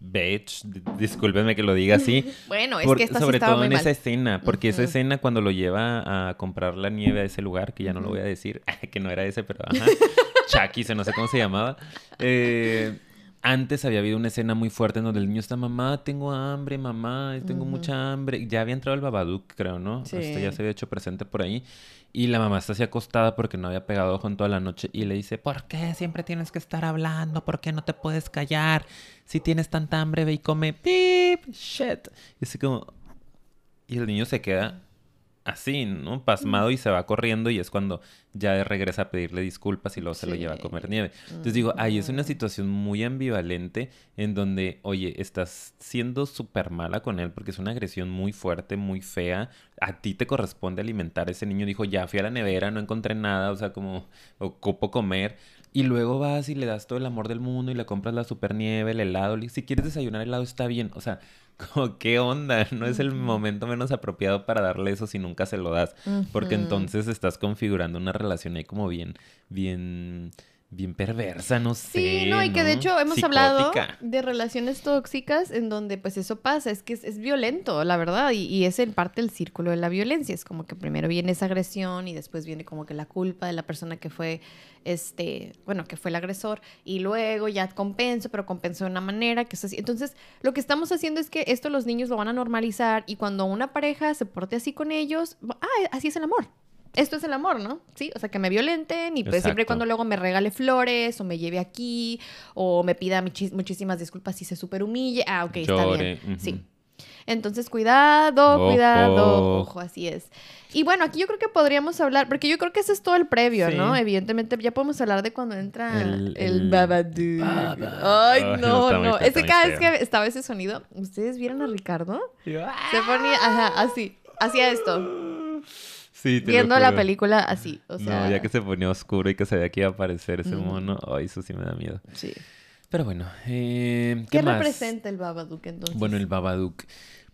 bitch, discúlpenme que lo diga así. bueno, es que esta Sobre todo en esa escena, porque esa escena cuando lo lleva a comprar la nieve a ese lugar, que ya no lo voy a decir, que no era ese, pero ajá, Chucky, no sé cómo se llamaba. Eh, antes había habido una escena muy fuerte en donde el niño está, mamá, tengo hambre, mamá, tengo mucha hambre. Ya había entrado el Babadook, creo, ¿no? Sí. ya se había hecho presente por ahí. Y la mamá está así acostada porque no había pegado ojo en toda la noche y le dice, ¿por qué siempre tienes que estar hablando? ¿Por qué no te puedes callar? Si tienes tanta hambre, ve y come, pip, shit. Y así como... Y el niño se queda así, ¿no? Pasmado y se va corriendo y es cuando ya regresa a pedirle disculpas y luego se lo lleva a comer nieve. Entonces digo, ahí es una situación muy ambivalente en donde, oye, estás siendo súper mala con él porque es una agresión muy fuerte, muy fea. A ti te corresponde alimentar. Ese niño dijo, ya fui a la nevera, no encontré nada, o sea, como ocupo comer. Y luego vas y le das todo el amor del mundo y le compras la super nieve, el helado. Si quieres desayunar helado está bien. O sea, como, ¿qué onda? No es el momento menos apropiado para darle eso si nunca se lo das. Porque entonces estás configurando una relación ahí como bien, bien bien perversa, no sé. Sí, no, y que de hecho hemos hablado de relaciones tóxicas en donde pues eso pasa, es que es, violento, la verdad, y, y, es en parte el círculo de la violencia, es como que primero viene esa agresión y después viene como que la culpa de la persona que fue, este, bueno, que fue el agresor, y luego ya compenso, pero compenso de una manera que es así. Entonces, lo que estamos haciendo es que esto los niños lo van a normalizar y cuando una pareja se porte así con ellos, ah, así es el amor esto es el amor, ¿no? Sí, o sea, que me violenten y pues siempre y cuando luego me regale flores o me lleve aquí o me pida muchísimas disculpas si se super humille. Ah, ok, está bien. Sí. Entonces, cuidado, cuidado, ojo, así es. Y bueno, aquí yo creo que podríamos hablar, porque yo creo que ese es todo el previo, ¿no? Evidentemente, ya podemos hablar de cuando entra el, el, Ay, no, no. Es que cada vez que estaba ese sonido, ¿ustedes vieron a Ricardo? Se ponía, ajá, así, hacía esto. Viendo la película así, o sea... No, ya que se ponía oscuro y que sabía que iba a aparecer ese mono, ay, eso sí me da miedo. Sí. Pero bueno, eh, ¿qué, representa el Babadook entonces? Bueno, el Babadook.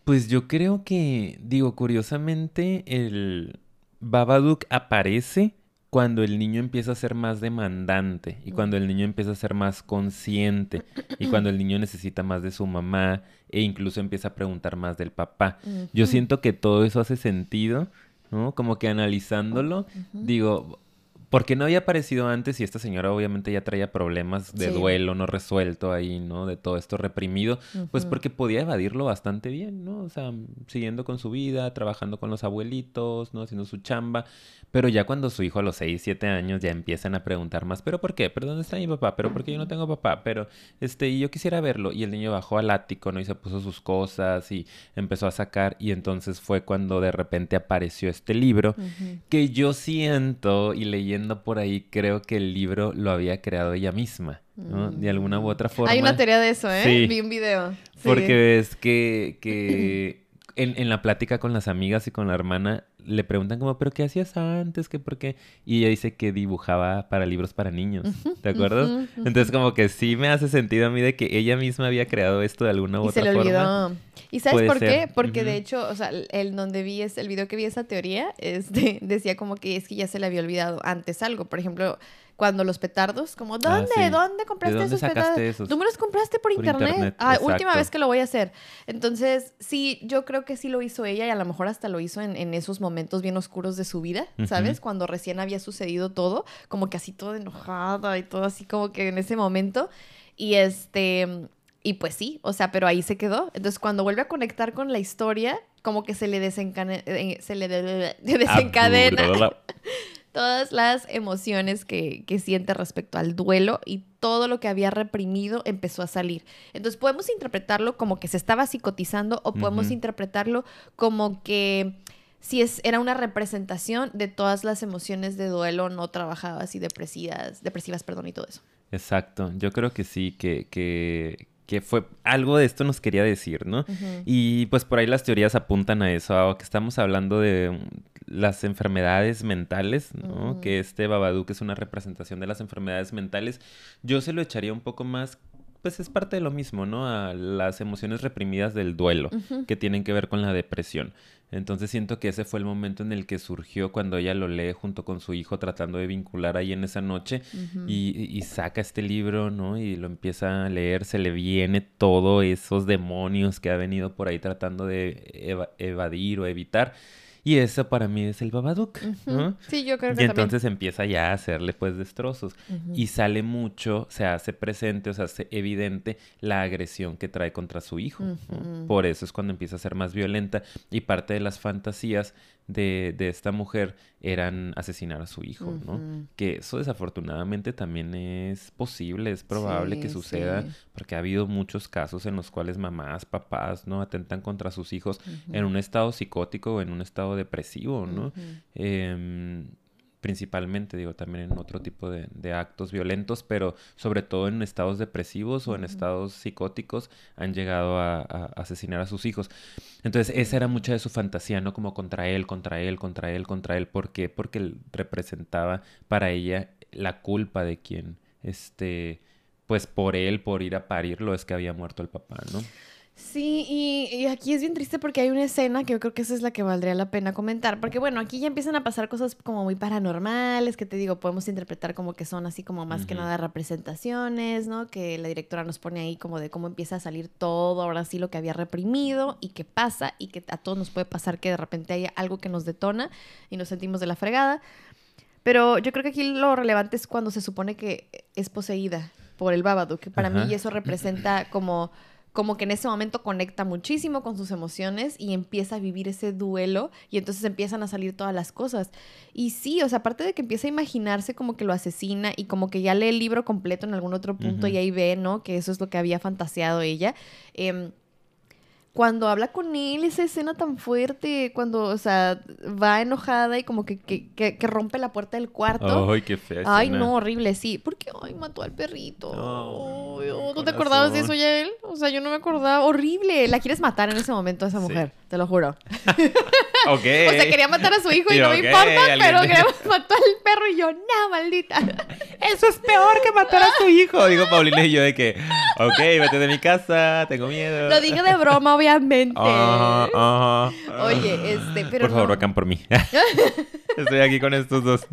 Pues yo creo que, digo, curiosamente, el Babadook aparece cuando el niño empieza a ser más demandante y cuando el niño empieza a ser más consciente y cuando el niño necesita más de su mamá e incluso empieza a preguntar más del papá. Yo siento que todo eso hace sentido ¿no? Como que analizándolo, digo, ¿por qué no había aparecido antes y esta señora obviamente ya traía problemas de duelo no resuelto ahí, ¿no? De todo esto reprimido, pues porque podía evadirlo bastante bien, ¿no? O sea, siguiendo con su vida, trabajando con los abuelitos, ¿no? Haciendo su chamba, pero ya cuando su hijo a los 6, 7 años ya empiezan a preguntar más, ¿pero por qué? ¿Pero dónde está mi papá? ¿Pero por qué yo no tengo papá? Pero, este, y yo quisiera verlo. Y el niño bajó al ático, ¿no? Y se puso sus cosas y empezó a sacar. Y entonces fue cuando de repente apareció este libro que yo siento y leyendo por ahí creo que el libro lo había creado ella misma. ¿no? De alguna u otra forma. Hay una teoría de eso, ¿eh? Vi un video. Porque ves que, que en, en, la plática con las amigas y con la hermana le preguntan como, ¿pero qué hacías antes? ¿Qué por qué? Y ella dice que dibujaba para libros para niños. ¿De acuerdo? Entonces como que sí me hace sentido a mí de que ella misma había creado esto de alguna u y otra se le olvidó. ¿Y sabes por qué? Porque de hecho, o sea, el donde vi es, el video que vi esa teoría, este, decía como que es que ya se le había olvidado antes algo. Por ejemplo, cuando los petardos, como, ¿dónde? Ah, ¿Dónde compraste esos petardos? Tú me los compraste por, internet. Ah, última vez que lo voy a hacer. Entonces, sí, yo creo que sí lo hizo ella y a lo mejor hasta lo hizo en, esos momentos bien oscuros de su vida, ¿sabes? Cuando recién había sucedido todo, como que así todo enojada y todo así como que en ese momento. Y este, y pues sí, o sea, pero ahí se quedó. Entonces, cuando vuelve a conectar con la historia, como que se le, eh, se le desencadena todas las emociones que, siente respecto al duelo y todo lo que había reprimido empezó a salir. Entonces podemos interpretarlo como que se estaba psicotizando o podemos interpretarlo como que si es, era una representación de todas las emociones de duelo no trabajadas y depresivas, depresivas perdón, y todo eso. Exacto, yo creo que sí, que, que, que fue algo de esto nos quería decir, ¿no? Y pues por ahí las teorías apuntan a eso, a que estamos hablando de las enfermedades mentales, ¿no? Que este Babadook es una representación de las enfermedades mentales. Yo se lo echaría un poco más pues es parte de lo mismo, ¿no? A las emociones reprimidas del duelo, que tienen que ver con la depresión. Entonces siento que ese fue el momento en el que surgió cuando ella lo lee junto con su hijo tratando de vincular ahí en esa noche y, saca este libro, ¿no? Y lo empieza a leer, se le viene todos esos demonios que ha venido por ahí tratando de evadir o evitar. Y eso para mí es el Babadook, ¿no? Sí, yo creo que Y entonces empieza ya a hacerle pues destrozos. Y sale mucho, se hace presente, o sea, hace evidente la agresión que trae contra su hijo. Por eso es cuando empieza a ser más violenta. Y parte de las fantasías de, de esta mujer eran asesinar a su hijo, ¿no? Que eso desafortunadamente también es posible, es probable que suceda, porque ha habido muchos casos en los cuales mamás, papás, ¿no? Atentan contra sus hijos en un estado psicótico o en un estado depresivo, ¿no? Principalmente, digo, también en otro tipo de, actos violentos, pero sobre todo en estados depresivos o en estados psicóticos han llegado a, asesinar a sus hijos. Entonces, esa era mucha de su fantasía, ¿no? Como contra él, contra él, contra él, contra él. ¿Por qué? Porque representaba para ella la culpa de quien, este, pues por él, por ir a parirlo, es que había muerto el papá, ¿no? Sí, y, aquí es bien triste porque hay una escena que yo creo que esa es la que valdría la pena comentar. Porque bueno, aquí ya empiezan a pasar cosas como muy paranormales, que te digo, podemos interpretar como que son así como más que nada representaciones, ¿no? Que la directora nos pone ahí como de cómo empieza a salir todo, ahora sí lo que había reprimido y qué pasa y que a todos nos puede pasar que de repente haya algo que nos detona y nos sentimos de la fregada. Pero yo creo que aquí lo relevante es cuando se supone que es poseída por el Babadook, que para mí eso representa como como que en ese momento conecta muchísimo con sus emociones y empieza a vivir ese duelo y entonces empiezan a salir todas las cosas. Y sí, o sea, aparte de que empieza a imaginarse como que lo asesina y como que ya lee el libro completo en algún otro punto y ahí ve, ¿no? Que eso es lo que había fantaseado ella. Eh, cuando habla con él, esa escena tan fuerte, cuando, o sea, va enojada y como que, que, que, rompe la puerta del cuarto. Ay, qué fea. Ay, no, horrible, sí. Porque, ay, mató al perrito. ¿No te acordabas de eso ya él? O sea, yo no me acordaba. Horrible. La quieres matar en ese momento a esa mujer, te lo juro. ok. o sea, quería matar a su hijo y, no me importa, pero quería matar al perro y yo, no, maldita. Eso es peor que matar a su hijo. Digo Paulina y yo de que, ok, vete de mi casa, tengo miedo. Lo dije de broma, obviamente. Oye, este, pero. Por favor, acá por mí. Estoy aquí con estos dos.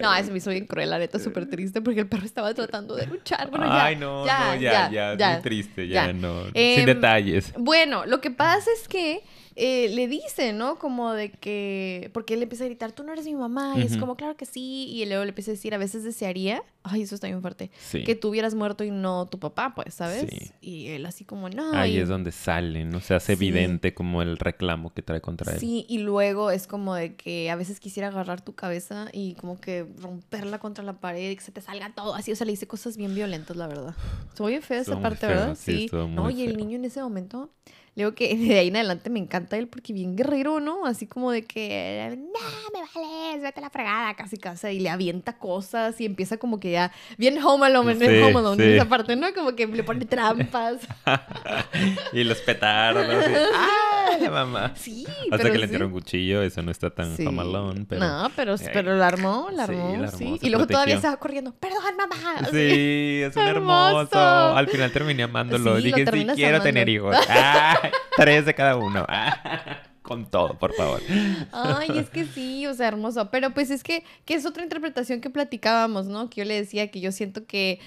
No, eso me hizo bien cruel, la neta, súper triste porque el perro estaba tratando de luchar. Bueno, ya. Ay, no, ya, no, ya, ya, ya, muy triste, ya, no. Sin em, detalles. Bueno, lo que pasa es que eh, le dice, ¿no? Como de que, porque él empieza a gritar, tú no eres mi mamá, y es como, claro que sí, y luego le empieza a decir, a veces desearía, ay, eso está bien fuerte, que tú hubieras muerto y no tu papá, pues, ¿sabes? Y él así como, no. Ahí es donde sale, ¿no? Se hace evidente como el reclamo que trae contra él. Sí, y luego es como de que a veces quisiera agarrar tu cabeza y como que romperla contra la pared y que se te salga todo así, o sea, le dice cosas bien violentas, la verdad. Estuvo bien fea esa parte, ¿verdad? Sí. no, y el niño en ese momento le digo que de ahí en adelante me encanta él porque bien guerrero, ¿no? Así como de que, no, me vales, vete a la fregada, casi casi. Y le avienta cosas y empieza como que ya, bien home alone, sí, home alone, en esa parte, ¿no? Como que le pone trampas. y los petardos. ¡Ay, mamá! Sí, Hasta que le tiró un cuchillo, eso no está tan sí. home alone, pero... No, pero, pero la armó, la armó, sí. Y luego todavía estaba corriendo, perdón, mamá. Sí, es un hermoso. Al final terminé amándolo. Dije, sí, quiero tener hijos. ¡Ah! Tres de cada uno. Con todo, por favor. Ay, es que sí, o sea, hermoso. Pero pues es que, que es otra interpretación que platicábamos, ¿no? Que yo le decía que yo siento que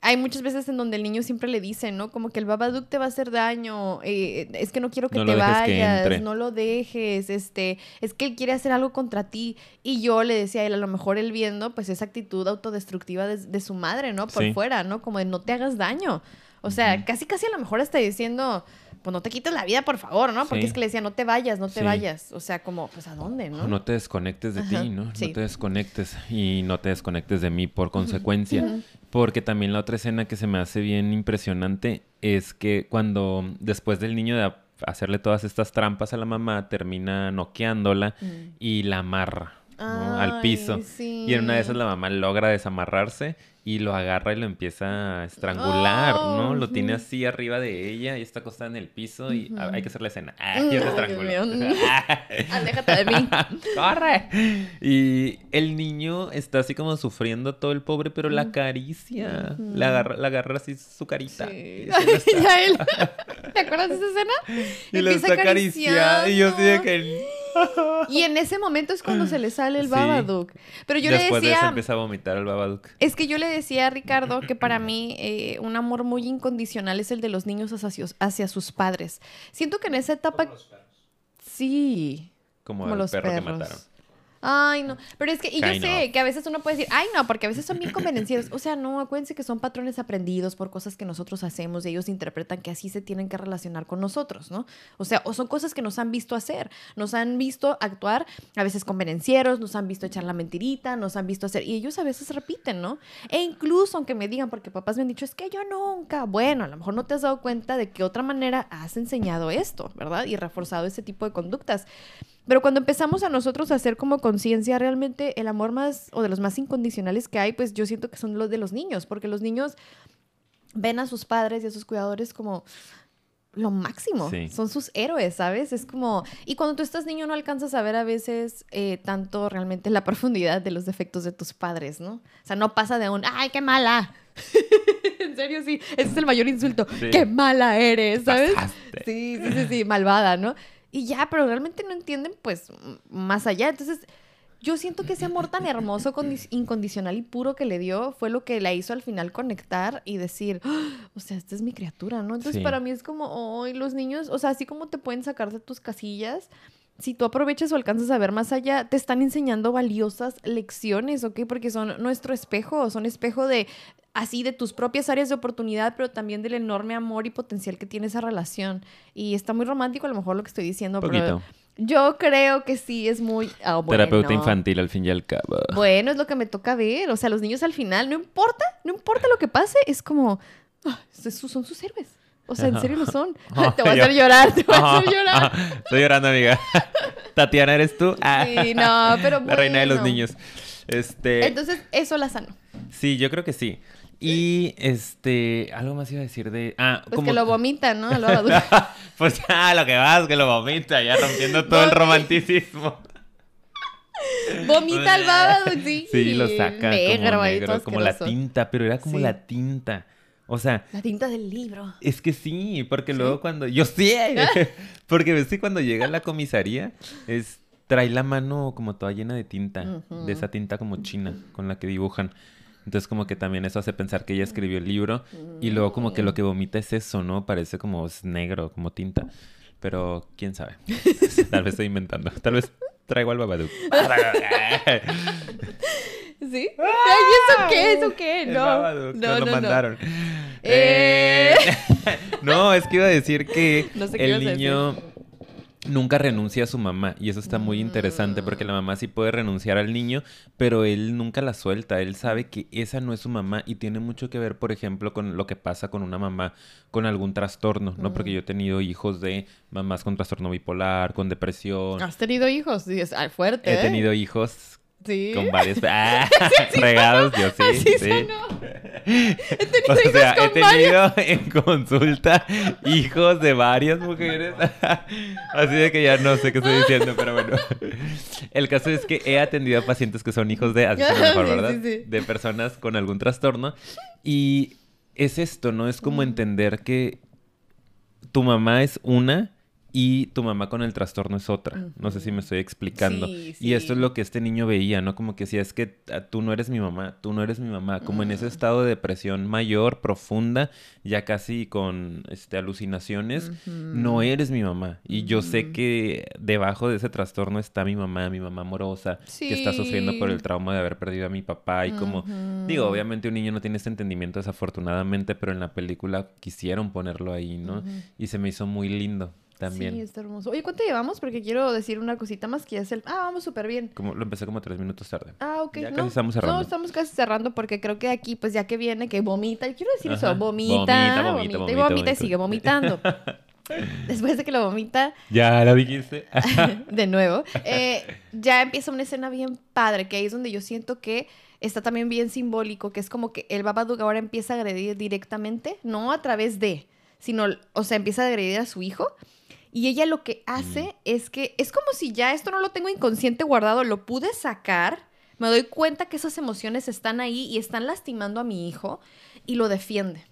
hay muchas veces en donde el niño siempre le dice, ¿no? Como que el Babadook te va a hacer daño, eh, es que no quiero que te vayas, no lo dejes, este, es que él quiere hacer algo contra ti. Y yo le decía a él, a lo mejor él viendo, pues, esa actitud autodestructiva de, su madre, ¿no? Por fuera, ¿no? Como de no te hagas daño. O sea, casi, casi a lo mejor está diciendo, pues no te quites la vida, por favor, ¿no? Porque es que le decía, no te vayas, no te vayas. O sea, como, pues a dónde, ¿no? No te desconectes de ti, ¿no? No te desconectes y no te desconectes de mí por consecuencia. Porque también la otra escena que se me hace bien impresionante es que cuando después del niño de hacerle todas estas trampas a la mamá, termina noqueándola mm. y la amarra. al piso. Y en una de esas la mamá logra desamarrarse y lo agarra y lo empieza a estrangular, ¿no? Oh, Lo tiene así arriba de ella y está acostada en el piso y ah, hay que hacer la escena. Ah, Mm, y lo ay, estranguló. Dios mío. Aléjate de mí. ¡Corre! Y el niño está así como sufriendo todo el pobre, pero la acaricia. Ujú. Le agarra, le agarra así su carita. Sí. Y él. ¿Te acuerdas de esa escena? y lo está acariciando. Y yo así de que... Y en ese momento es cuando se le sale el. Babadook. Pero yo Después le de eso decía, empieza a vomitar el Babadook. es que yo le decía a Ricardo que para mí eh, un amor muy incondicional es el de los niños hacia, hacia sus padres. Siento que en esa etapa... Sí. Como, Como al los perro que perros. mataron. Ay, no. Pero es que, y yo Kind sé of. que a veces uno puede decir, ay, no, porque a veces son bien convenencieros. O sea, no, acuérdense que son patrones aprendidos por cosas que nosotros hacemos y ellos interpretan que así se tienen que relacionar con nosotros, ¿no? O sea, o son cosas que nos han visto hacer, nos han visto actuar, a veces convenencieros, nos han visto echar la mentirita, nos han visto hacer, y ellos a veces repiten, ¿no? E incluso, aunque me digan, porque papás me han dicho, es que yo nunca, bueno, a lo mejor no te has dado cuenta de que otra manera has enseñado esto, ¿verdad? Y reforzado ese tipo de conductas. Pero cuando empezamos a nosotros a hacer como conciencia realmente el amor más o de los más incondicionales que hay, pues yo siento que son los de los niños, porque los niños ven a sus padres y a sus cuidadores como lo máximo, Sí. son sus héroes, ¿sabes? Es como, y cuando tú estás niño no alcanzas a ver a veces eh, tanto realmente la profundidad de los defectos de tus padres, ¿no? O sea, no pasa de un, ay, qué mala. en serio, sí, ese es el mayor insulto, Sí. qué mala eres, ¿sabes? Pasaste. Sí, sí, sí, sí, malvada, ¿no? Y ya, pero realmente no entienden, pues, más allá. Entonces, yo siento que ese amor tan hermoso, condi- incondicional y puro que le dio fue lo que la hizo al final conectar y decir, "Ah, o sea, esta es mi criatura, ¿no? Entonces, Sí. para mí es como, hoy los niños, o sea, así como te pueden sacar de tus casillas, si tú aprovechas o alcanzas a ver más allá, te están enseñando valiosas lecciones, ¿ok? Porque son nuestro espejo, son espejo de así de tus propias áreas de oportunidad, pero también del enorme amor y potencial que tiene esa relación. Y está muy romántico a lo mejor lo que estoy diciendo, Poquito. pero yo creo que sí es muy... bueno. Terapeuta infantil al fin y al cabo. Bueno, es lo que me toca ver. O sea, los niños al final, no importa, no importa lo que pase, es como, ah, son sus héroes. O sea, en serio lo son. te voy a hacer llorar, te voy a hacer llorar. Estoy llorando, amiga. Tatiana, ¿eres tú? Ah. Sí, no, pero La reina de los bueno. niños. Este... Entonces, eso la sano. Sí, yo creo que sí. Y este, algo más iba a decir de. Ah, Pues como. que lo vomitan, ¿no? Lo pues ya, lo que vas, que lo vomita, ya rompiendo todo el romanticismo. Vomita el bábado, sí. Sí, lo saca Negro como negro, como la tinta, pero era como Sí. la tinta. O sea, La tinta del libro. es que sí, porque luego cuando. Yo sí, porque ves que cuando llega a la comisaría, es trae la mano como toda llena de tinta, de esa tinta como china con la que dibujan. Entonces como que también eso hace pensar que ella escribió el libro y luego como que lo que vomita es eso, ¿no? Parece como es negro, como tinta. Pero quién sabe. Tal vez estoy inventando. Tal vez traigo al Babadook. ¿Sí? Ay, ¿eso qué? ¿Eso qué? No. No, lo no. mandaron. Eh. Eh, no, es que iba a decir que No sé qué el niño nunca renuncia a su mamá y eso está muy interesante porque la mamá sí puede renunciar al niño, pero él nunca la suelta, él sabe que esa no es su mamá y tiene mucho que ver, por ejemplo, con lo que pasa con una mamá con algún trastorno, ¿no? Porque yo he tenido hijos de mamás con trastorno bipolar, con depresión. ¿Has tenido hijos? Sí, es ah, fuerte. He ¿eh? tenido hijos Sí. con varios ah, regados, yo sí, Así sí. sonó. O sea, he con tenido en consulta hijos de varias mujeres. Así de que ya no sé qué estoy diciendo, pero bueno. El caso es que he atendido a pacientes que son hijos de, así suena mejor, ¿verdad? sí, sí. De personas con algún trastorno. Y es esto, ¿no? Es como entender que tu mamá es una y tu mamá con el trastorno es otra. No sé si me estoy explicando. Sí, Y esto es lo que este niño veía, ¿no? Como que decía, es que ah, tú no eres mi mamá, tú no eres mi mamá. Como en ese estado de depresión mayor, profunda, ya casi con este, alucinaciones, no eres mi mamá. Y yo sé que debajo de ese trastorno está mi mamá, mi mamá amorosa, que está sufriendo por el trauma de haber perdido a mi papá y como... Digo, obviamente un niño no tiene este entendimiento desafortunadamente, pero en la película quisieron ponerlo ahí, ¿no? Y se me hizo muy lindo también. Sí, está hermoso. Oye, ¿cuánto llevamos? Porque quiero decir una cosita más que ya es el... Ah, vamos súper bien. Como, lo empecé como tres minutos tarde. Ah, ok. Ya no, casi estamos cerrando. No, estamos casi cerrando porque creo que aquí, pues ya que viene, que vomita. Yo quiero decir Ajá. eso, vomita, Vomita, vomita, vomita, y vomita, y sigue vomitando. Después de que lo vomita, Ya lo dijiste. de nuevo, eh, ya empieza una escena bien padre, que ahí es donde yo siento que está también bien simbólico, que es como que el Babadook ahora empieza a agredir directamente, no a través de, sino, o sea, empieza a agredir a su hijo. Y ella lo que hace Mm. es que es como si ya esto no lo tengo inconsciente guardado, lo pude sacar, me doy cuenta que esas emociones están ahí y están lastimando a mi hijo y lo defiende.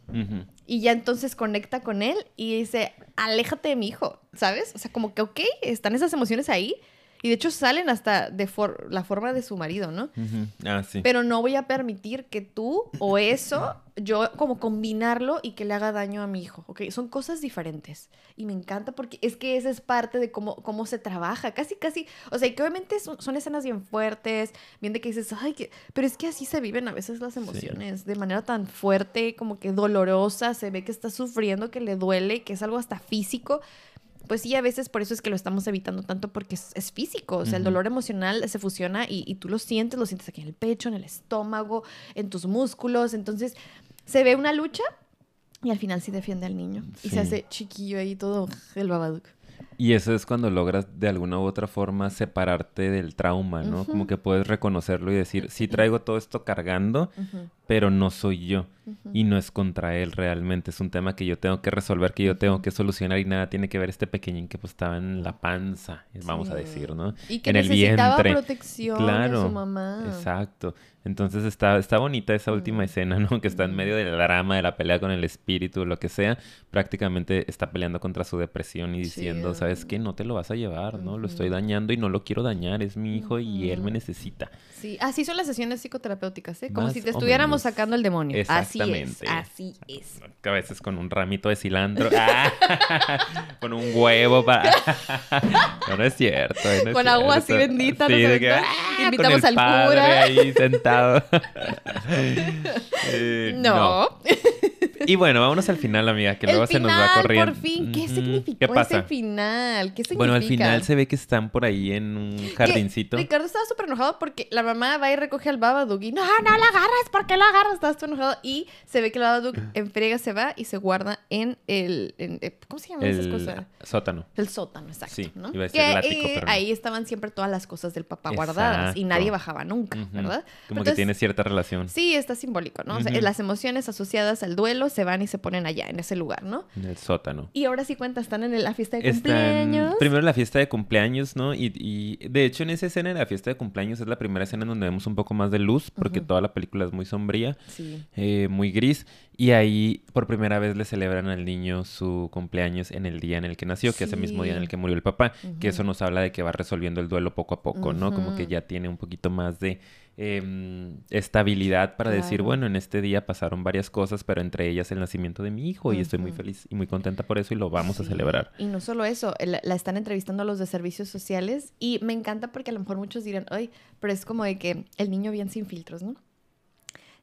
Y ya entonces conecta con él y dice, aléjate de mi hijo, ¿sabes? O sea, como que, ok, están esas emociones ahí. Y de hecho salen hasta de for- la forma de su marido, ¿no? Ujú. Ah, sí. Pero no voy a permitir que tú o eso, yo como combinarlo y que le haga daño a mi hijo, ¿ok? Son cosas diferentes. Y me encanta porque es que esa es parte de cómo, cómo se trabaja. Casi, casi, o sea, y que obviamente son, son escenas bien fuertes, bien de que dices, ay, que... pero es que así se viven a veces las emociones, de manera tan fuerte, como que dolorosa, se ve que está sufriendo, que le duele, que es algo hasta físico. Pues sí, a veces por eso es que lo estamos evitando tanto porque es, es físico, o sea, el dolor emocional se fusiona y, y tú lo sientes, lo sientes aquí en el pecho, en el estómago, en tus músculos, entonces se ve una lucha y al final sí defiende al niño y se hace chiquillo ahí todo el babadook. Y eso es cuando logras de alguna u otra forma separarte del trauma, ¿no? Como que puedes reconocerlo y decir, sí traigo todo esto cargando, pero no soy yo. Y no es contra él realmente. Es un tema que yo tengo que resolver, que yo tengo que solucionar y nada tiene que ver este pequeñín que pues estaba en la panza, vamos a decir, ¿no? Y que en el necesitaba vientre. protección Claro, de su mamá. Exacto. Entonces está, está bonita esa última Mm. escena, ¿no? Que está en medio del drama, de la pelea con el espíritu, lo que sea. Prácticamente está peleando contra su depresión y diciendo, Sí. ¿sabes qué? No te lo vas a llevar, ¿no? Lo estoy dañando y no lo quiero dañar. Es mi hijo y él me necesita. Sí, así son las sesiones psicoterapéuticas, ¿eh? Como Más si te estuviéramos sacando el demonio. Así es, así es. A veces con un ramito de cilantro. ¡Ah! con un huevo para... no, no es cierto. no es Con agua así bendita, Sí, ¿no? de que. ¡ah! Invitamos al padre cura. ahí sentado. Eh, No. Y bueno, vámonos al final, amiga, que el luego final, se nos va corriendo. por fin. ¿Qué Ujú. significó ¿Qué pasa? ese final? ¿Qué significa? Bueno, al final se ve que están por ahí en un Que jardincito. Ricardo estaba súper enojado porque la mamá va y recoge al Babadook y no, no lo agarras, ¿por qué lo agarras? Estaba súper enojado y se ve que el Babadook en friega se va y se guarda en el... en- eh, ¿Cómo se llaman esas El cosas? sótano. El sótano, exacto. Sí, ¿no? iba a decir que el eh, pero no. ahí estaban siempre todas las cosas del papá guardadas y nadie bajaba nunca. ¿verdad? Como Entonces, que tiene cierta relación. Sí, está simbólico, ¿no? O sea, las emociones asociadas al duelo se van y se ponen allá, en ese lugar, ¿no? En el sótano. Y ahora sí cuenta, están en la fiesta de Están cumpleaños. primero la fiesta de cumpleaños, ¿no? Y, y de hecho en esa escena de la fiesta de cumpleaños es la primera escena en donde vemos un poco más de luz, porque toda la película es muy sombría, Sí. eh, muy gris, y ahí por primera vez le celebran al niño su cumpleaños en el día en el que nació, que es el mismo día en el que murió el papá, que eso nos habla de que va resolviendo el duelo poco a poco, ¿no? Como que ya tiene un poquito más de em, estabilidad para decir, bueno, en este día pasaron varias cosas, pero entre ellas el nacimiento de mi hijo, y estoy muy feliz y muy contenta por eso y lo vamos a celebrar. Y no solo eso, el- la están entrevistando a los de servicios sociales y me encanta porque a lo mejor muchos dirán, ay, pero es como de que el niño bien sin filtros, ¿no?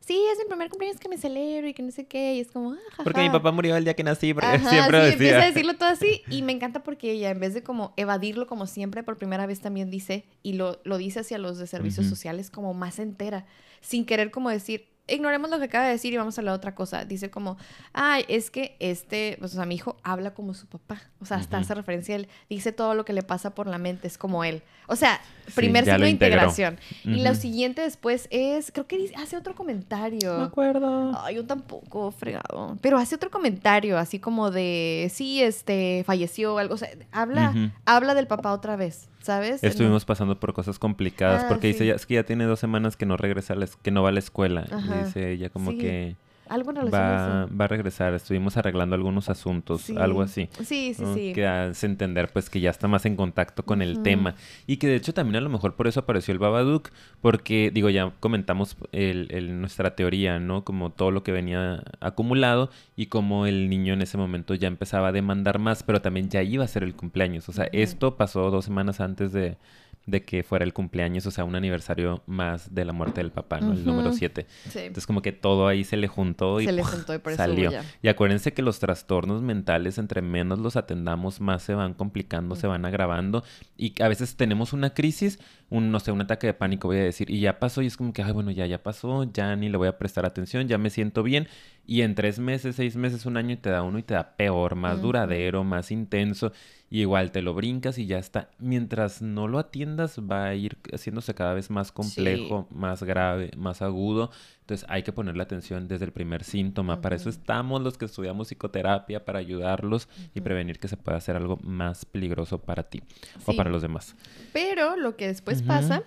Sí, es mi primer cumpleaños que me celebro y que no sé qué, y es como, ah, Porque mi jaja". papá murió el día que nací, porque Ajá, siempre sí, decía. empieza a decirlo todo así y me encanta porque ella en vez de como evadirlo como siempre por primera vez también dice y lo, lo dice hacia los de servicios sociales como más entera, sin querer como decir, ignoremos lo que acaba de decir y vamos a la otra cosa. Dice como, ay, es que este, pues, o sea, mi hijo habla como su papá, o sea, hasta hace referencia a él, dice todo lo que le pasa por la mente, es como él. O sea, primer signo de integración. Y lo siguiente después es, creo que dice, hace otro comentario. No me acuerdo. Ay, yo tampoco, fregado. Pero hace otro comentario, así como de, sí, este, falleció o algo. O sea, habla, habla del papá otra vez, ¿sabes? Estuvimos pasando por cosas complicadas Ah, porque dice ya, es que ya tiene dos semanas que no regresa a la que no va a la escuela. Y dice ella como Sí, que Algo en relación va, a eso. va a regresar. Estuvimos arreglando algunos asuntos, Sí. algo así. Sí, sí, ¿no? sí. Que hace entender pues que ya está más en contacto con el tema. Y que de hecho también a lo mejor por eso apareció el Babadook, porque digo, ya comentamos el, el- nuestra teoría, ¿no? Como todo lo que venía acumulado y como el niño en ese momento ya empezaba a demandar más, pero también ya iba a ser el cumpleaños. O sea, esto pasó dos semanas antes de, de que fuera el cumpleaños, o sea, un aniversario más de la muerte del papá, ¿no? El número Ujú. 7. Sí. Entonces como que todo ahí se le juntó y Se le juntó y por salió. Y acuérdense que los trastornos mentales, entre menos los atendamos, más se van complicando, se van agravando. Y a veces tenemos una crisis, un, no sé, un ataque de pánico, voy a decir, y ya pasó, y es como que, ay, bueno, ya, ya pasó, ya ni le voy a prestar atención, ya me siento bien. Y en tres meses, seis meses, un año te da uno y te da peor, más duradero, más intenso. Y igual te lo brincas y ya está. Mientras no lo atiendas, va a ir haciéndose cada vez más complejo, más grave, más agudo. Entonces hay que ponerle atención desde el primer síntoma. Para eso estamos los que estudiamos psicoterapia, para ayudarlos y prevenir que se pueda hacer algo más peligroso para ti o para los demás. Pero lo que después pasa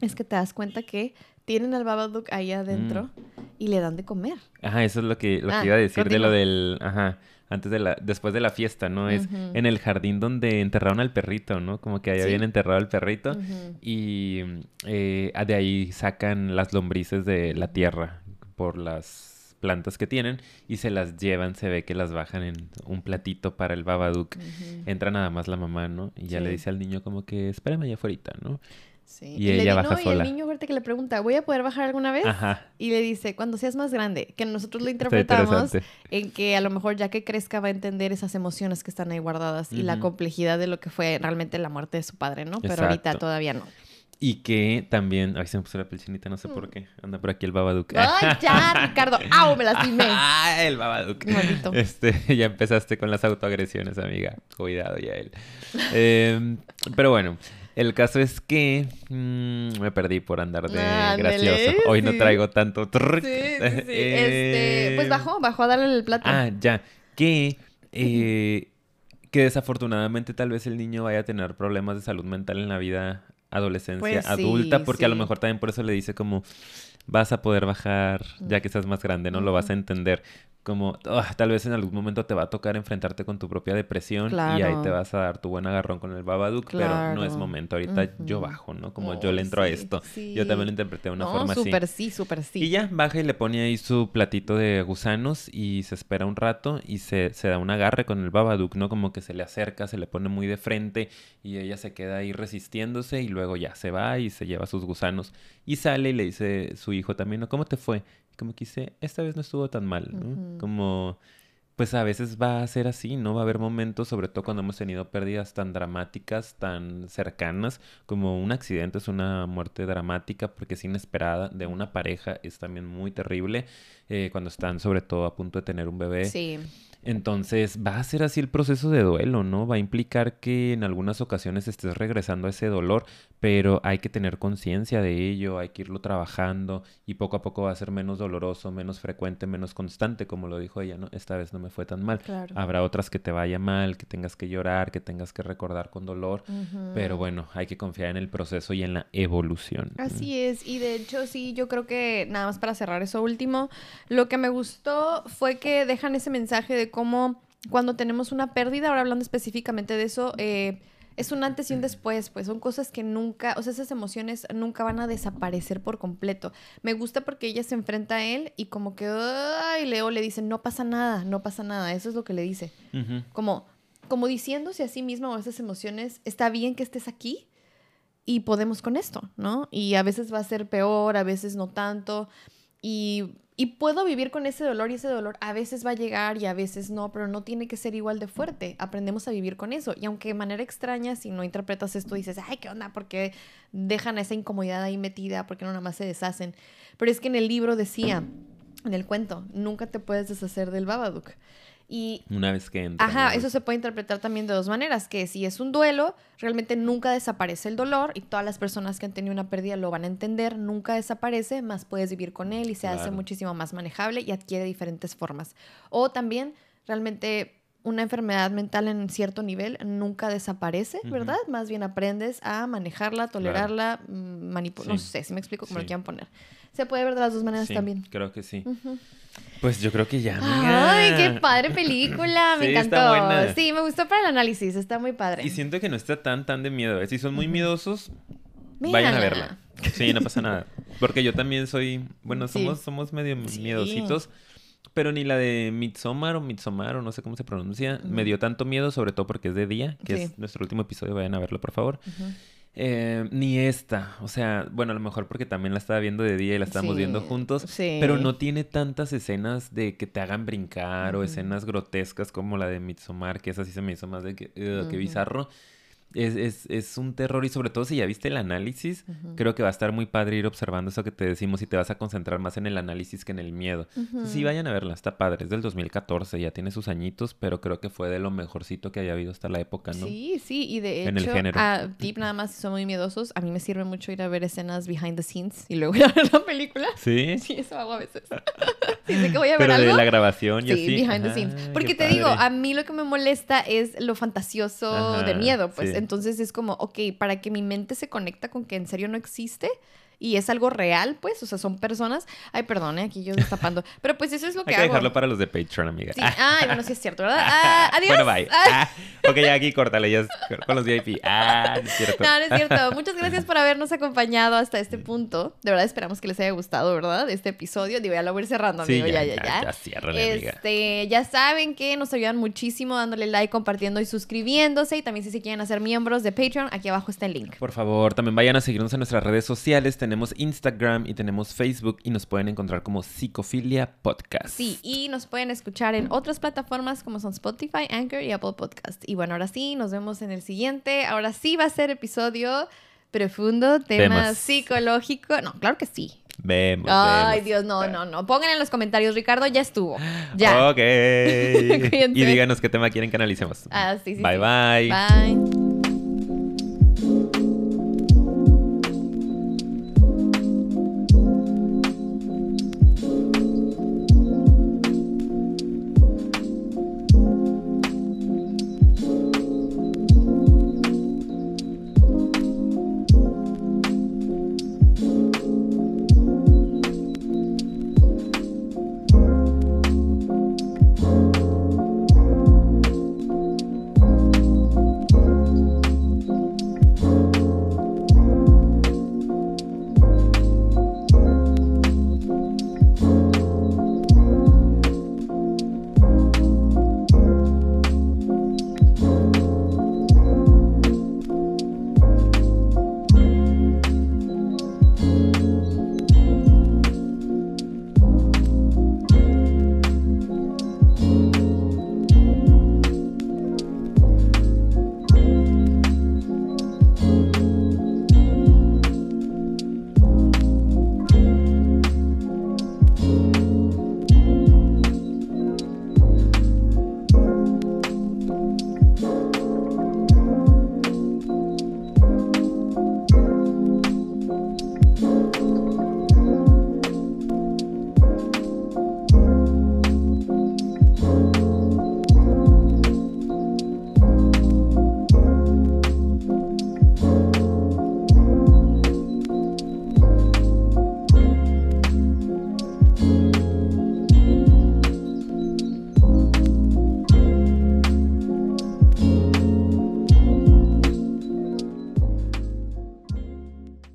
es que te das cuenta que tienen al Babadook ahí adentro mm. y le dan de comer. Ajá, eso es lo que, lo ah, iba a decir de lo del... Ajá, antes de la... Después de la fiesta, ¿no? Es en el jardín donde enterraron al perrito, ¿no? Como que ahí habían enterrado al perrito y eh, de ahí sacan las lombrices de la tierra por las plantas que tienen y se las llevan, se ve que las bajan en un platito para el Babadook. Entra nada más la mamá, ¿no? Y ya le dice al niño como que espérame allá afuera, ¿no? Y, ella baja sola. Y el niño fuerte que le pregunta, ¿voy a poder bajar alguna vez? Ajá. Y le dice, cuando seas más grande, que nosotros lo interpretamos en que a lo mejor ya que crezca va a entender esas emociones que están ahí guardadas y la complejidad de lo que fue realmente la muerte de su padre, ¿no? Pero ahorita todavía no. Y que también, ay, se me puso la pelchinita, no sé por mm. qué. Anda por aquí el Babadook. Ay, ya, Ricardo. ¡Au! Me lastimé. Ah, el Babadook. Maldito. Este, ya empezaste con las autoagresiones, amiga. Cuidado ya él. Em, pero bueno, el caso es que mm, me perdí por andar de gracioso. Hoy no traigo tanto. Sí, sí, este, pues bajó, bajó a darle el plato. Ah, ya. Que, eh, que desafortunadamente tal vez el niño vaya a tener problemas de salud mental en la vida adolescencia pues adulta, porque a lo mejor también por eso le dice como vas a poder bajar ya que estás más grande, ¿no? Lo vas a entender como ah, tal vez en algún momento te va a tocar enfrentarte con tu propia depresión y ahí te vas a dar tu buen agarrón con el Babadook, pero no es momento. Ahorita yo bajo, ¿no? Como yo le entro a esto. Yo también lo interpreté de una forma así. Súper sí, súper sí. Y ya baja y le pone ahí su platito de gusanos y se espera un rato y se, se da un agarre con el Babadook, ¿no? Como que se le acerca, se le pone muy de frente y ella se queda ahí resistiéndose y luego ya se va y se lleva sus gusanos y sale y le dice su hijo también, ¿no? ¿Cómo te fue? Como quise, esta vez no estuvo tan mal, ¿no? Como, pues a veces va a ser así, ¿no? Va a haber momentos, sobre todo cuando hemos tenido pérdidas tan dramáticas, tan cercanas, como un accidente es una muerte dramática porque es inesperada, de una pareja es también muy terrible, eh, cuando están sobre todo a punto de tener un bebé. Sí. Entonces va a ser así el proceso de duelo, ¿no? Va a implicar que en algunas ocasiones estés regresando a ese dolor, pero hay que tener conciencia de ello, hay que irlo trabajando y poco a poco va a ser menos doloroso, menos frecuente, menos constante, como lo dijo ella, ¿no? Esta vez no me fue tan mal. Habrá otras que te vaya mal, que tengas que llorar, que tengas que recordar con dolor, pero bueno, hay que confiar en el proceso y en la evolución. Así es, y de hecho sí, yo creo que nada más para cerrar eso último, lo que me gustó fue que dejan ese mensaje de cómo cuando tenemos una pérdida, ahora hablando específicamente de eso, eh, es un antes y un después, pues son cosas que nunca, o sea, esas emociones nunca van a desaparecer por completo. Me gusta porque ella se enfrenta a él y como que, ay, Leo le dice, no pasa nada, no pasa nada, eso es lo que le dice. Como, como diciéndose a sí misma o esas emociones, está bien que estés aquí y podemos con esto, ¿no? Y a veces va a ser peor, a veces no tanto. Y y puedo vivir con ese dolor y ese dolor a veces va a llegar y a veces no, pero no tiene que ser igual de fuerte. Aprendemos a vivir con eso. Y aunque de manera extraña, si no interpretas esto, dices, ay, ¿qué onda? ¿Por qué dejan esa incomodidad ahí metida? ¿Por qué no nada más se deshacen? Pero es que en el libro decía, en el cuento, nunca te puedes deshacer del Babadook. Y, Una vez que entra. Ajá, eso se puede interpretar también de dos maneras, que si es un duelo, realmente nunca desaparece el dolor y todas las personas que han tenido una pérdida lo van a entender, nunca desaparece, más puedes vivir con él y se hace muchísimo más manejable y adquiere diferentes formas. O también realmente una enfermedad mental en cierto nivel nunca desaparece, ¿verdad? Más bien aprendes a manejarla, tolerarla, mm, manipular, no sé si me explico cómo lo quieran poner. Se puede ver de las dos maneras también. Creo que sí. Pues yo creo que ya. Ay, qué padre película, me encantó. Sí, me gustó para el análisis, está muy padre. Y siento que no está tan tan de miedo. ¿eh? Si son muy miedosos, vayan a verla. Sí, no pasa nada. Porque yo también soy, bueno, somos somos medio miedositos. Pero ni la de Midsommar o Midsommar o no sé cómo se pronuncia, me dio tanto miedo, sobre todo porque es de día, que es nuestro último episodio, vayan a verlo por favor. Eh, ni esta, o sea, bueno, a lo mejor porque también la estaba viendo de día y la estábamos viendo juntos, pero no tiene tantas escenas de que te hagan brincar o escenas grotescas como la de Midsommar, que esa sí se me hizo más de que, qué bizarro. Es, es, es, un terror y sobre todo si ya viste el análisis, creo que va a estar muy padre ir observando eso que te decimos y te vas a concentrar más en el análisis que en el miedo. Sí, vayan a verla, está padre, es del 2014, ya tiene sus añitos, pero creo que fue de lo mejorcito que haya habido hasta la época, ¿no? Sí, sí, y de hecho, en el género. a Deep nada más son muy miedosos, a mí me sirve mucho ir a ver escenas behind the scenes y luego ir a ver la película. Sí. Sí, eso hago a veces. sí, sé que voy a ver pero de la grabación y sí, behind the scenes. Porque te digo, a mí lo que me molesta es lo fantasioso de miedo, pues. Entonces es como, ok, para que mi mente se conecta con que en serio no existe, y es algo real, pues, o sea, son personas. Ay, perdone, aquí yo destapando. Pero pues eso es lo que Hay que dejarlo para los de Patreon, amiga. Sí. Ay, bueno, sí es cierto, ¿verdad? Ah, adiós. Bueno, bye. Ah. ok, ya aquí córtale, ya con los VIP. Ah, no es cierto. No, no es cierto. Muchas gracias por habernos acompañado hasta este punto. De verdad esperamos que les haya gustado, ¿verdad? Este episodio. Digo, ya lo voy a ir cerrando, amigo. Sí, ya, ya, ya. Ya, ya ciérrale, este, Ya saben que nos ayudan muchísimo dándole like, compartiendo y suscribiéndose. Y también si se quieren hacer miembros de Patreon, aquí abajo está el link. Por favor, también vayan a seguirnos en nuestras redes sociales. Tenemos Instagram y tenemos Facebook y nos pueden encontrar como Psicofilia Podcast. Sí, y nos pueden escuchar en otras plataformas como son Spotify, Anchor y Apple Podcast. Y bueno, ahora sí, nos vemos en el siguiente. Ahora sí va a ser episodio profundo, tema psicológico. No, claro que sí. Vemos. Ay, Dios, no, no, no. Pongan en los comentarios, Ricardo, ya estuvo. Ya. Ok. y díganos qué tema quieren que analicemos. Ah, sí, sí. Bye, bye. Bye.